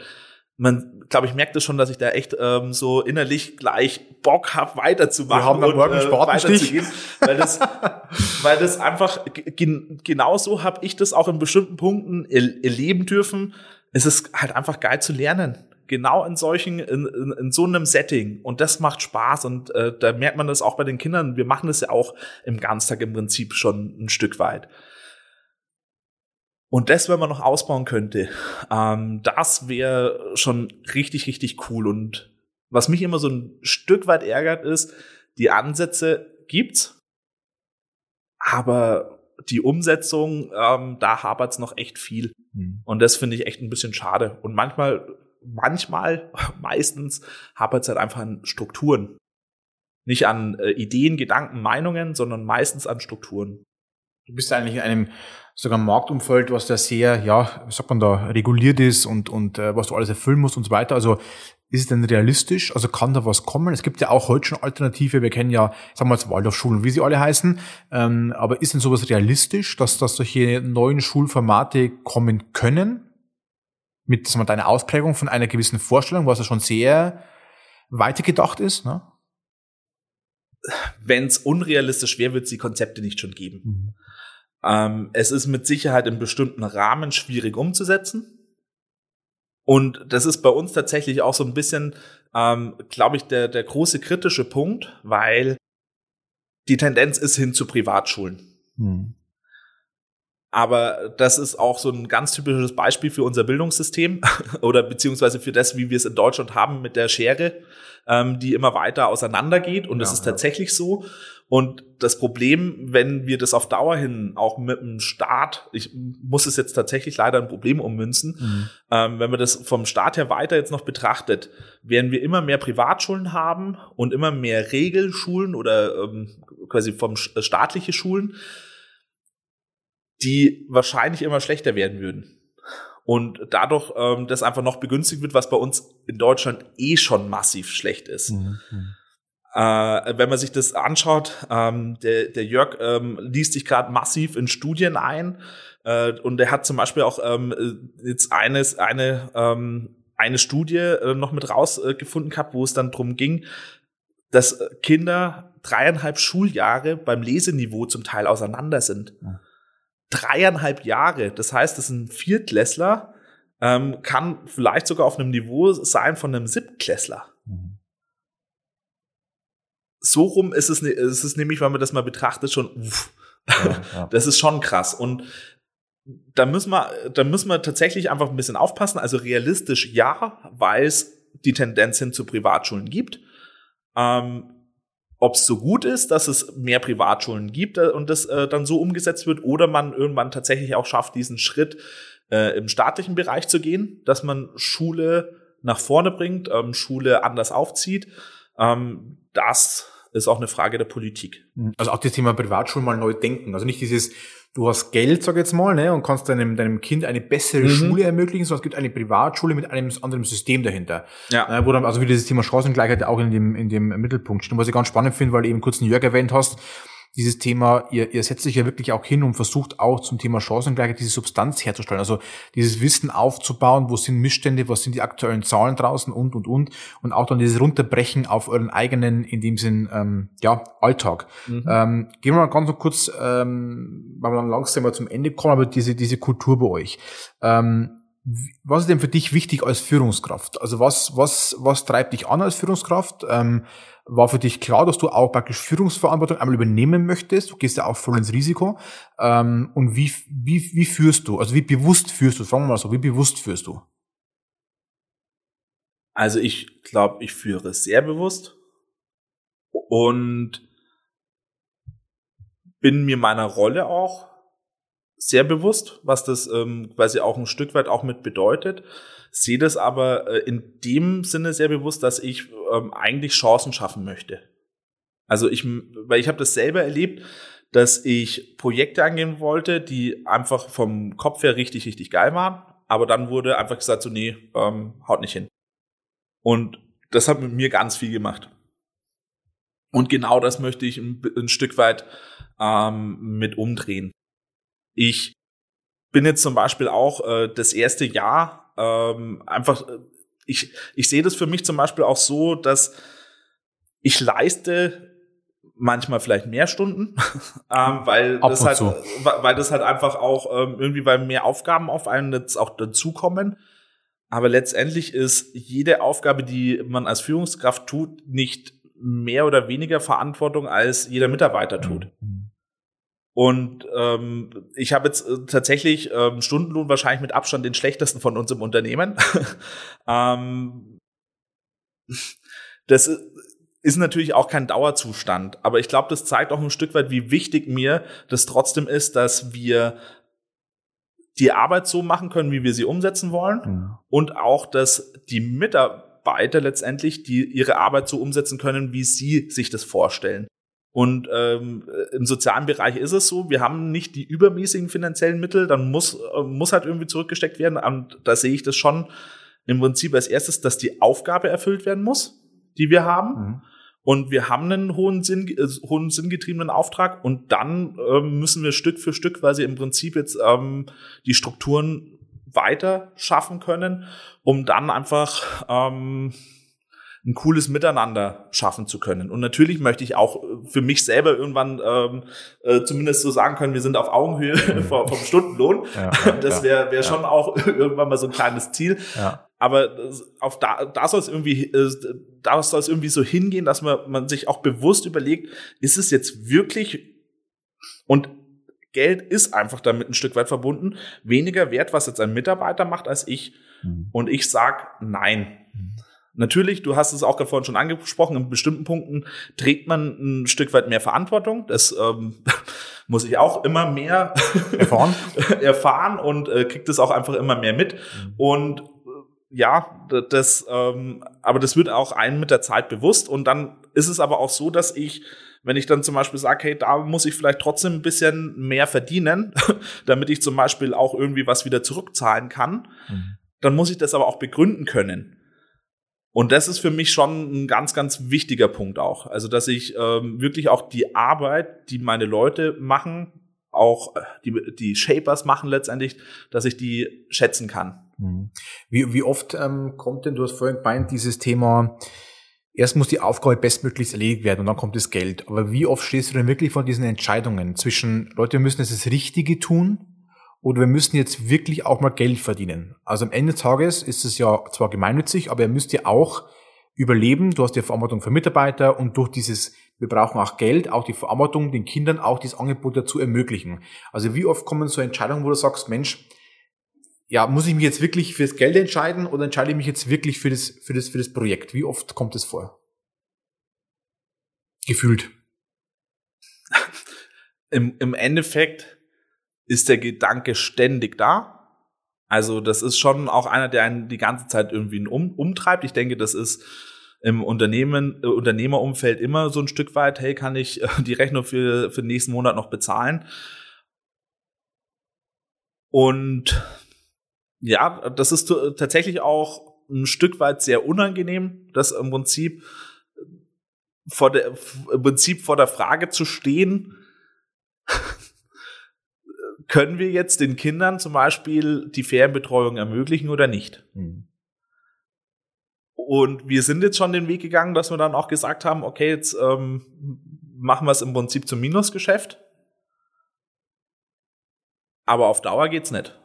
man, glaube ich, merkt es schon, dass ich da echt ähm, so innerlich gleich Bock habe, weiterzumachen Wir haben und äh, weiterzugehen, weil das, (laughs) weil das einfach gen genauso habe ich das auch in bestimmten Punkten er erleben dürfen. Es ist halt einfach geil zu lernen, genau in solchen, in, in, in so einem Setting und das macht Spaß und äh, da merkt man das auch bei den Kindern. Wir machen das ja auch im Ganztag im Prinzip schon ein Stück weit. Und das, wenn man noch ausbauen könnte, ähm, das wäre schon richtig, richtig cool. Und was mich immer so ein Stück weit ärgert, ist, die Ansätze gibt's, aber die Umsetzung, ähm, da hapert's noch echt viel. Mhm. Und das finde ich echt ein bisschen schade. Und manchmal, manchmal, (laughs) meistens hapert's halt einfach an Strukturen. Nicht an äh, Ideen, Gedanken, Meinungen, sondern meistens an Strukturen. Du bist eigentlich in einem sogar Marktumfeld, was da sehr, ja, wie sagt man da, reguliert ist und, und äh, was du alles erfüllen musst und so weiter. Also ist es denn realistisch? Also kann da was kommen? Es gibt ja auch heute schon Alternative. Wir kennen ja, sagen wir jetzt Waldorfschulen, wie sie alle heißen. Ähm, aber ist denn sowas realistisch, dass, dass solche neuen Schulformate kommen können? Mit sagen wir, deiner Ausprägung von einer gewissen Vorstellung, was ja schon sehr weitergedacht ist, ne? Wenn es unrealistisch wäre, wird es die Konzepte nicht schon geben. Mhm. Ähm, es ist mit Sicherheit in bestimmten Rahmen schwierig umzusetzen. Und das ist bei uns tatsächlich auch so ein bisschen, ähm, glaube ich, der, der große kritische Punkt, weil die Tendenz ist hin zu Privatschulen. Hm. Aber das ist auch so ein ganz typisches Beispiel für unser Bildungssystem (laughs) oder beziehungsweise für das, wie wir es in Deutschland haben mit der Schere, ähm, die immer weiter auseinandergeht. Und das ja, ist tatsächlich ja. so. Und das Problem, wenn wir das auf Dauer hin auch mit dem Staat, ich muss es jetzt tatsächlich leider ein Problem ummünzen, mhm. ähm, wenn man das vom Staat her weiter jetzt noch betrachtet, werden wir immer mehr Privatschulen haben und immer mehr Regelschulen oder ähm, quasi vom äh, staatliche Schulen, die wahrscheinlich immer schlechter werden würden. Und dadurch ähm, das einfach noch begünstigt wird, was bei uns in Deutschland eh schon massiv schlecht ist. Mhm. mhm. Äh, wenn man sich das anschaut, ähm, der, der Jörg ähm, liest sich gerade massiv in Studien ein äh, und er hat zum Beispiel auch ähm, jetzt eines, eine, ähm, eine Studie äh, noch mit rausgefunden gehabt, wo es dann drum ging, dass Kinder dreieinhalb Schuljahre beim Leseniveau zum Teil auseinander sind. Ja. Dreieinhalb Jahre, das heißt, das ist ein Viertklässler, ähm, kann vielleicht sogar auf einem Niveau sein von einem Siebtklässler. Mhm. So rum ist es, ist es nämlich, wenn man das mal betrachtet, schon, uff, ja, (laughs) ja. das ist schon krass. Und da müssen wir, da müssen wir tatsächlich einfach ein bisschen aufpassen. Also realistisch ja, weil es die Tendenz hin zu Privatschulen gibt. Ähm, ob es so gut ist, dass es mehr Privatschulen gibt äh, und das äh, dann so umgesetzt wird, oder man irgendwann tatsächlich auch schafft, diesen Schritt äh, im staatlichen Bereich zu gehen, dass man Schule nach vorne bringt, ähm, Schule anders aufzieht. Ähm, das ist auch eine Frage der Politik. Also auch das Thema Privatschulen mal neu denken. Also nicht dieses, du hast Geld, sag ich jetzt mal, ne, und kannst deinem, deinem Kind eine bessere mhm. Schule ermöglichen, sondern es gibt eine Privatschule mit einem anderen System dahinter. Ja. Äh, wo dann, also wie dieses Thema Chancengleichheit auch in dem, in dem Mittelpunkt steht. Und was ich ganz spannend finde, weil du eben kurz einen Jörg erwähnt hast, dieses Thema, ihr, ihr setzt sich ja wirklich auch hin und versucht auch zum Thema Chancengleichheit diese Substanz herzustellen, also dieses Wissen aufzubauen, wo sind Missstände, was sind die aktuellen Zahlen draußen und, und, und, und auch dann dieses Runterbrechen auf euren eigenen, in dem Sinn, ähm, ja, Alltag. Mhm. Ähm, gehen wir mal ganz kurz, ähm, weil wir dann langsam mal zum Ende kommen, aber diese, diese Kultur bei euch. Ähm, was ist denn für dich wichtig als Führungskraft? Also was, was, was treibt dich an als Führungskraft? Ähm, war für dich klar, dass du auch praktisch Führungsverantwortung einmal übernehmen möchtest? Du gehst ja auch voll ins Risiko. Ähm, und wie, wie, wie führst du? Also wie bewusst führst du? Fragen wir mal so, wie bewusst führst du? Also ich glaube, ich führe sehr bewusst und bin mir meiner Rolle auch sehr bewusst, was das ähm, quasi auch ein Stück weit auch mit bedeutet sehe das aber äh, in dem Sinne sehr bewusst, dass ich ähm, eigentlich Chancen schaffen möchte. Also ich, weil ich habe das selber erlebt, dass ich Projekte angehen wollte, die einfach vom Kopf her richtig, richtig geil waren, aber dann wurde einfach gesagt, so nee, ähm, haut nicht hin. Und das hat mit mir ganz viel gemacht. Und genau das möchte ich ein, ein Stück weit ähm, mit umdrehen. Ich bin jetzt zum Beispiel auch äh, das erste Jahr ähm, einfach, äh, ich, ich sehe das für mich zum Beispiel auch so, dass ich leiste manchmal vielleicht mehr Stunden, (laughs) ähm, weil das halt, so. weil das halt einfach auch ähm, irgendwie, weil mehr Aufgaben auf einen jetzt auch dazukommen. Aber letztendlich ist jede Aufgabe, die man als Führungskraft tut, nicht mehr oder weniger Verantwortung als jeder Mitarbeiter tut. Mhm. Und ähm, ich habe jetzt äh, tatsächlich ähm, Stundenlohn wahrscheinlich mit Abstand den schlechtesten von uns im Unternehmen. (laughs) ähm, das ist natürlich auch kein Dauerzustand, aber ich glaube, das zeigt auch ein Stück weit, wie wichtig mir das trotzdem ist, dass wir die Arbeit so machen können, wie wir sie umsetzen wollen mhm. und auch, dass die Mitarbeiter letztendlich die ihre Arbeit so umsetzen können, wie sie sich das vorstellen. Und ähm, im sozialen Bereich ist es so, wir haben nicht die übermäßigen finanziellen Mittel, dann muss, äh, muss halt irgendwie zurückgesteckt werden. Und da sehe ich das schon im Prinzip als erstes, dass die Aufgabe erfüllt werden muss, die wir haben. Mhm. Und wir haben einen hohen, Sinn, äh, hohen sinngetriebenen Auftrag und dann äh, müssen wir Stück für Stück, weil sie im Prinzip jetzt ähm, die Strukturen weiter schaffen können, um dann einfach ähm, ein cooles Miteinander schaffen zu können. Und natürlich möchte ich auch für mich selber irgendwann ähm, äh, zumindest so sagen können, wir sind auf Augenhöhe mhm. (laughs) vom, vom Stundenlohn. Ja, (laughs) das wäre wär ja. schon auch (laughs) irgendwann mal so ein kleines Ziel. Ja. Aber auf da, da soll es irgendwie, äh, da soll es irgendwie so hingehen, dass man, man sich auch bewusst überlegt, ist es jetzt wirklich und Geld ist einfach damit ein Stück weit verbunden, weniger wert, was jetzt ein Mitarbeiter macht als ich. Mhm. Und ich sag nein. Mhm. Natürlich, du hast es auch vorhin schon angesprochen, in bestimmten Punkten trägt man ein Stück weit mehr Verantwortung. Das ähm, (laughs) muss ich auch immer mehr (laughs) erfahren, erfahren und äh, kriegt es auch einfach immer mehr mit. Mhm. Und äh, ja, das, ähm, aber das wird auch einem mit der Zeit bewusst. Und dann ist es aber auch so, dass ich wenn ich dann zum Beispiel sage, hey, da muss ich vielleicht trotzdem ein bisschen mehr verdienen, (laughs) damit ich zum Beispiel auch irgendwie was wieder zurückzahlen kann, mhm. dann muss ich das aber auch begründen können. Und das ist für mich schon ein ganz, ganz wichtiger Punkt auch. Also, dass ich ähm, wirklich auch die Arbeit, die meine Leute machen, auch äh, die, die Shapers machen letztendlich, dass ich die schätzen kann. Mhm. Wie, wie oft ähm, kommt denn, du hast vorhin gemeint, dieses Thema, erst muss die Aufgabe bestmöglichst erledigt werden und dann kommt das Geld. Aber wie oft stehst du denn wirklich vor diesen Entscheidungen zwischen, Leute, wir müssen jetzt das Richtige tun oder wir müssen jetzt wirklich auch mal Geld verdienen. Also am Ende des Tages ist es ja zwar gemeinnützig, aber ihr müsst ja auch überleben. Du hast ja Verantwortung für Mitarbeiter und durch dieses, wir brauchen auch Geld, auch die Verantwortung, den Kindern auch dieses Angebot dazu ermöglichen. Also wie oft kommen so Entscheidungen, wo du sagst, Mensch, ja, muss ich mich jetzt wirklich fürs Geld entscheiden oder entscheide ich mich jetzt wirklich für das, für das, für das Projekt? Wie oft kommt es vor? Gefühlt. (laughs) Im, Im Endeffekt ist der Gedanke ständig da. Also das ist schon auch einer, der einen die ganze Zeit irgendwie um, umtreibt. Ich denke, das ist im Unternehmen, äh, Unternehmerumfeld immer so ein Stück weit, hey, kann ich äh, die Rechnung für, für den nächsten Monat noch bezahlen? Und ja, das ist tatsächlich auch ein Stück weit sehr unangenehm, das im Prinzip vor der, im Prinzip vor der Frage zu stehen, können wir jetzt den Kindern zum Beispiel die Ferienbetreuung ermöglichen oder nicht? Mhm. Und wir sind jetzt schon den Weg gegangen, dass wir dann auch gesagt haben, okay, jetzt ähm, machen wir es im Prinzip zum Minusgeschäft. Aber auf Dauer geht's nicht.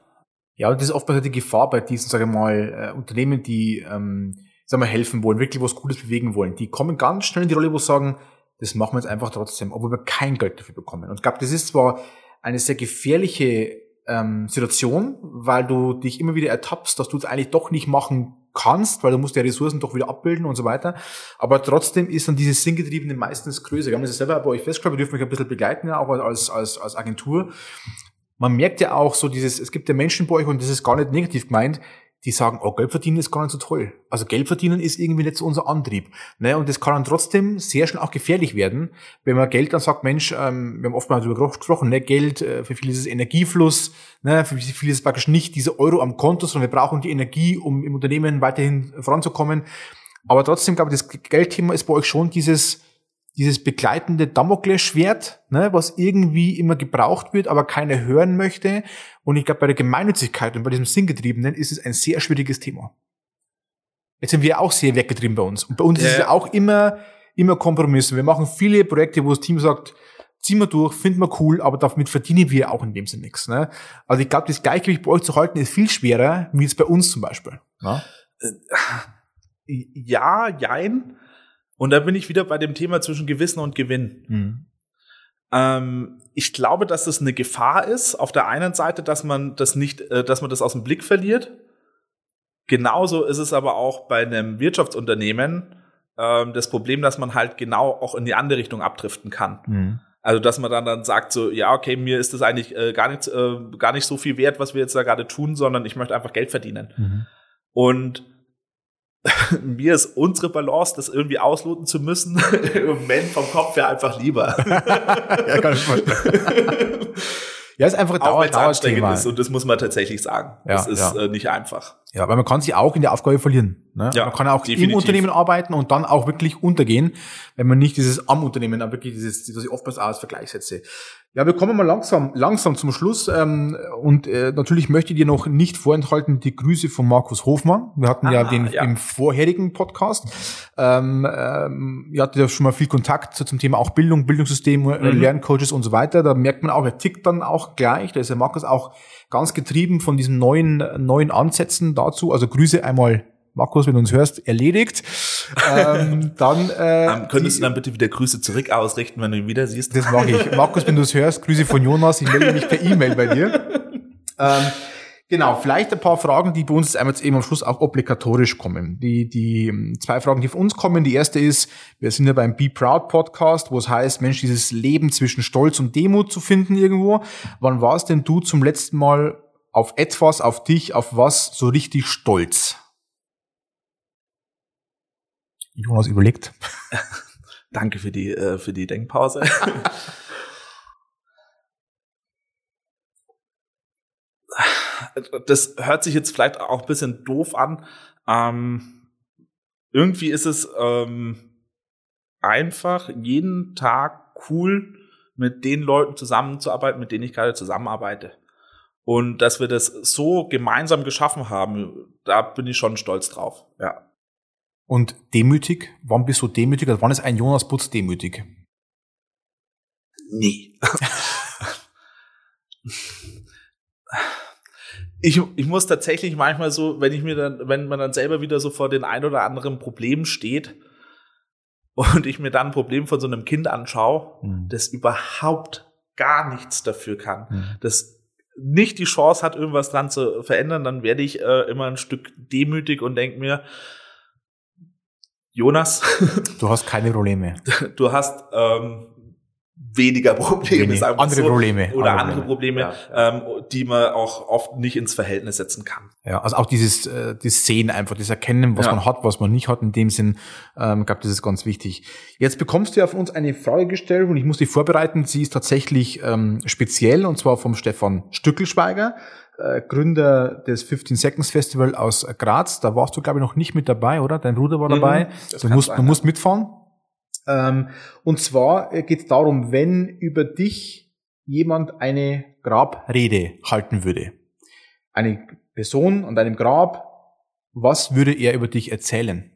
Ja, und das ist oftmals die Gefahr bei diesen, sage ich mal, äh, Unternehmen, die, ähm, sagen wir, helfen wollen, wirklich was Cooles bewegen wollen. Die kommen ganz schnell in die Rolle, wo sie sagen, das machen wir jetzt einfach trotzdem, obwohl wir kein Geld dafür bekommen. Und ich glaube, das ist zwar eine sehr gefährliche ähm, Situation, weil du dich immer wieder ertappst, dass du es eigentlich doch nicht machen kannst, weil du musst ja Ressourcen doch wieder abbilden und so weiter. Aber trotzdem ist dann dieses Sinngetriebene meistens größer. Wir haben das selber bei euch festgestellt, wir dürfen euch ein bisschen begleiten, ja, auch als, als, als Agentur. Man merkt ja auch so dieses, es gibt ja Menschen bei euch, und das ist gar nicht negativ gemeint, die sagen, oh, Geld verdienen ist gar nicht so toll. Also Geld verdienen ist irgendwie nicht so unser Antrieb. Ne? Und das kann dann trotzdem sehr schnell auch gefährlich werden, wenn man Geld dann sagt, Mensch, ähm, wir haben oft mal darüber gesprochen, ne? Geld, äh, für viele ist es Energiefluss, ne? für viele ist es praktisch nicht diese Euro am Konto, sondern wir brauchen die Energie, um im Unternehmen weiterhin voranzukommen. Aber trotzdem, glaube ich, das Geldthema ist bei euch schon dieses, dieses begleitende Damoklesschwert, ne, was irgendwie immer gebraucht wird, aber keiner hören möchte. Und ich glaube, bei der Gemeinnützigkeit und bei diesem Sinngetriebenen ist es ein sehr schwieriges Thema. Jetzt sind wir auch sehr weggetrieben bei uns. Und bei uns ja. ist es ja auch immer, immer Kompromisse. Wir machen viele Projekte, wo das Team sagt, ziehen wir durch, finden wir cool, aber damit verdienen wir auch in dem Sinne nichts. Ne? Also ich glaube, das Gleichgewicht bei euch zu halten ist viel schwerer, wie es bei uns zum Beispiel. Ne? Ja, jein. Und da bin ich wieder bei dem Thema zwischen Gewissen und Gewinn. Mhm. Ähm, ich glaube, dass es eine Gefahr ist, auf der einen Seite, dass man das nicht, äh, dass man das aus dem Blick verliert. Genauso ist es aber auch bei einem Wirtschaftsunternehmen ähm, das Problem, dass man halt genau auch in die andere Richtung abdriften kann. Mhm. Also dass man dann dann sagt so, ja okay, mir ist das eigentlich äh, gar nicht äh, gar nicht so viel wert, was wir jetzt da gerade tun, sondern ich möchte einfach Geld verdienen. Mhm. Und (laughs) mir ist unsere Balance, das irgendwie ausloten zu müssen, (laughs) im Moment vom Kopf her einfach lieber. (laughs) ja, kann ich vorstellen. Ja, ist einfach ein Dauer, Dauerthema. ist und das muss man tatsächlich sagen. Ja, das ist ja. äh, nicht einfach. Ja, weil man kann sich auch in der Aufgabe verlieren. Ne? Ja, man kann auch definitiv. im Unternehmen arbeiten und dann auch wirklich untergehen, wenn man nicht dieses am Unternehmen, aber wirklich dieses, was ich oftmals auch als Vergleich setze. Ja, wir kommen mal langsam, langsam zum Schluss. Ähm, und äh, natürlich möchte ich dir noch nicht vorenthalten die Grüße von Markus Hofmann. Wir hatten ah, ja den ja. im vorherigen Podcast. Ähm, ähm, ihr hattet ja schon mal viel Kontakt zum Thema auch Bildung, Bildungssystem, äh, mhm. Lerncoaches und so weiter. Da merkt man auch, er tickt dann auch gleich. Da ist der Markus auch ganz getrieben von diesen neuen, neuen Ansätzen dazu. Also Grüße einmal Markus, wenn du uns hörst, erledigt. ähm, (laughs) dann äh, ähm, könntest die, du dann bitte wieder Grüße zurück ausrichten, wenn du ihn wieder siehst? Das mache ich. (laughs) Markus, wenn du es hörst, Grüße von Jonas. Ich melde mich per E-Mail bei dir. (laughs) Ähm, genau, vielleicht ein paar Fragen, die bei uns einmal eben am Schluss auch obligatorisch kommen. Die, die ähm, zwei Fragen, die von uns kommen. Die erste ist, wir sind ja beim Be Proud Podcast, wo es heißt, Mensch, dieses Leben zwischen Stolz und Demut zu finden irgendwo. Wann warst denn du zum letzten Mal auf etwas, auf dich, auf was so richtig stolz? Jonas überlegt. (laughs) Danke für die, äh, für die Denkpause. (laughs) das hört sich jetzt vielleicht auch ein bisschen doof an. Ähm, irgendwie ist es ähm, einfach jeden Tag cool, mit den Leuten zusammenzuarbeiten, mit denen ich gerade zusammenarbeite. Und dass wir das so gemeinsam geschaffen haben, da bin ich schon stolz drauf. Ja. Und demütig? Wann bist du demütig? Also wann ist ein Jonas Putz demütig? Nie. (laughs) (laughs) ich, ich muss tatsächlich manchmal so, wenn ich mir dann, wenn man dann selber wieder so vor den ein oder anderen Problemen steht und ich mir dann ein Problem von so einem Kind anschaue, mhm. das überhaupt gar nichts dafür kann, mhm. das nicht die Chance hat, irgendwas dran zu verändern, dann werde ich äh, immer ein Stück demütig und denke mir, Jonas, du hast keine Probleme. (laughs) Du hast ähm, weniger Probleme, Wenig, andere so, Probleme oder andere, andere Probleme, ja, ja. Ähm, die man auch oft nicht ins Verhältnis setzen kann. Ja, also auch dieses äh, das Sehen einfach, das Erkennen, was ja. man hat, was man nicht hat. In dem Sinn, ähm, glaube das ist ganz wichtig. Jetzt bekommst du ja von uns eine Frage gestellt und ich muss die vorbereiten. Sie ist tatsächlich ähm, speziell und zwar vom Stefan Stückelschweiger. Äh, Gründer des 15 Seconds Festival aus Graz. Da warst du, glaube ich, noch nicht mit dabei, oder? Dein Bruder war dabei. Mhm, du musst, sein, du musst mitfahren. Ähm, und zwar äh, geht es darum, wenn über dich jemand eine Grabrede halten würde. Eine Person an deinem Grab, was würde er über dich erzählen?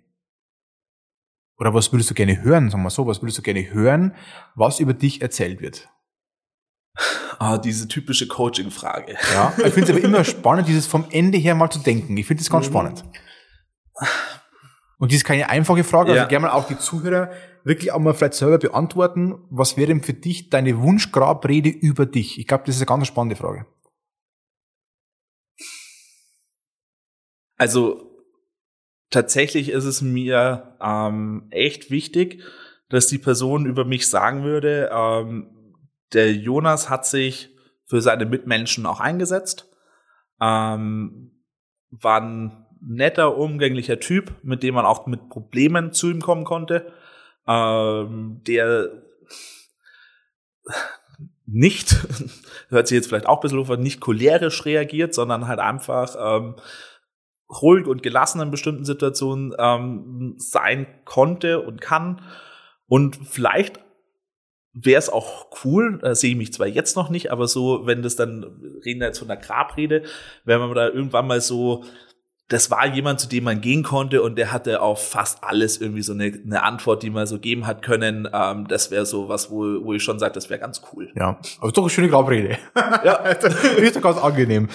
Oder was würdest du gerne hören, sagen wir so, was würdest du gerne hören, was über dich erzählt wird? (laughs) Ah, diese typische Coaching-Frage. Ja, ich finde es aber immer spannend, dieses vom Ende her mal zu denken. Ich finde es ganz mhm. spannend. Und dies ist keine einfache Frage, also ja. gerne mal auch die Zuhörer wirklich auch mal vielleicht selber beantworten. Was wäre denn für dich deine Wunschgrabrede über dich? Ich glaube, das ist eine ganz spannende Frage. Also tatsächlich ist es mir ähm, echt wichtig, dass die Person über mich sagen würde, ähm, der Jonas hat sich für seine Mitmenschen auch eingesetzt, ähm, war ein netter, umgänglicher Typ, mit dem man auch mit Problemen zu ihm kommen konnte, ähm, der nicht, (laughs) hört sich jetzt vielleicht auch ein bisschen auf, nicht cholerisch reagiert, sondern halt einfach ähm, ruhig und gelassen in bestimmten Situationen ähm, sein konnte und kann. Und vielleicht wäre es auch cool, da sehe ich mich zwar jetzt noch nicht, aber so, wenn das dann, reden wir jetzt von der Grabrede, wenn man da irgendwann mal so, das war jemand, zu dem man gehen konnte und der hatte auf fast alles irgendwie so eine, eine Antwort, die man so geben hat können. Ähm, das wäre so was, wo, wo ich schon sage, das wäre ganz cool. Ja, aber doch eine schöne Grabrede. Ja. (laughs) ist doch ganz angenehm.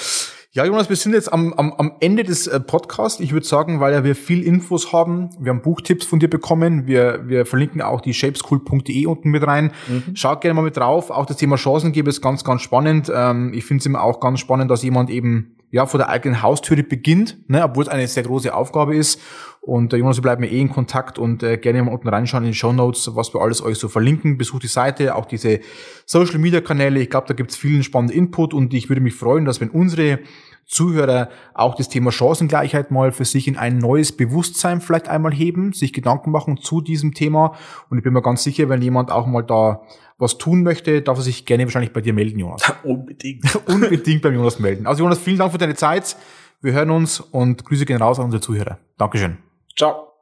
Ja, Jonas, wir sind jetzt am, am, am Ende des äh, Podcasts. Ich würde sagen, weil ja wir viel Infos haben, wir haben Buchtipps von dir bekommen, wir, wir verlinken auch die shapeschool.de unten mit rein. Mhm. Schaut gerne mal mit drauf. Auch das Thema Chancengeber ist ganz, ganz spannend. Ähm, ich finde es immer auch ganz spannend, dass jemand eben ja vor der eigenen Haustüre beginnt, ne, obwohl es eine sehr große Aufgabe ist. Und äh, Jonas, wir bleiben eh in Kontakt und äh, gerne mal unten reinschauen in die Show Notes, was wir alles euch so verlinken. Besucht die Seite, auch diese Social Media Kanäle. Ich glaube, da gibt's vielen spannenden Input und ich würde mich freuen, dass wenn unsere Zuhörer auch das Thema Chancengleichheit mal für sich in ein neues Bewusstsein vielleicht einmal heben, sich Gedanken machen zu diesem Thema. Und ich bin mir ganz sicher, wenn jemand auch mal da was tun möchte, darf er sich gerne wahrscheinlich bei dir melden, Jonas. (laughs) Unbedingt. (laughs) Unbedingt beim Jonas melden. Also Jonas, vielen Dank für deine Zeit. Wir hören uns und Grüße gehen raus an unsere Zuhörer. Dankeschön. Ciao.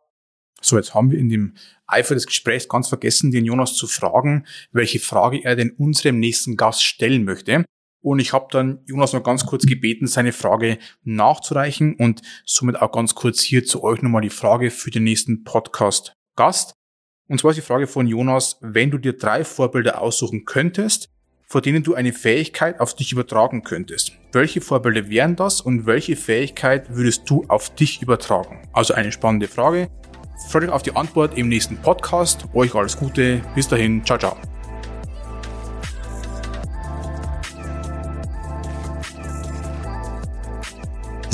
So, jetzt haben wir in dem Eifer des Gesprächs ganz vergessen, den Jonas zu fragen, welche Frage er denn unserem nächsten Gast stellen möchte. Und ich habe dann Jonas noch ganz kurz gebeten, seine Frage nachzureichen und somit auch ganz kurz hier zu euch nochmal die Frage für den nächsten Podcast Gast. Und zwar ist die Frage von Jonas, wenn du dir drei Vorbilder aussuchen könntest, vor denen du eine Fähigkeit auf dich übertragen könntest. Welche Vorbilder wären das und welche Fähigkeit würdest du auf dich übertragen? Also eine spannende Frage. Freut euch auf die Antwort im nächsten Podcast. Euch alles Gute. Bis dahin. Ciao, ciao.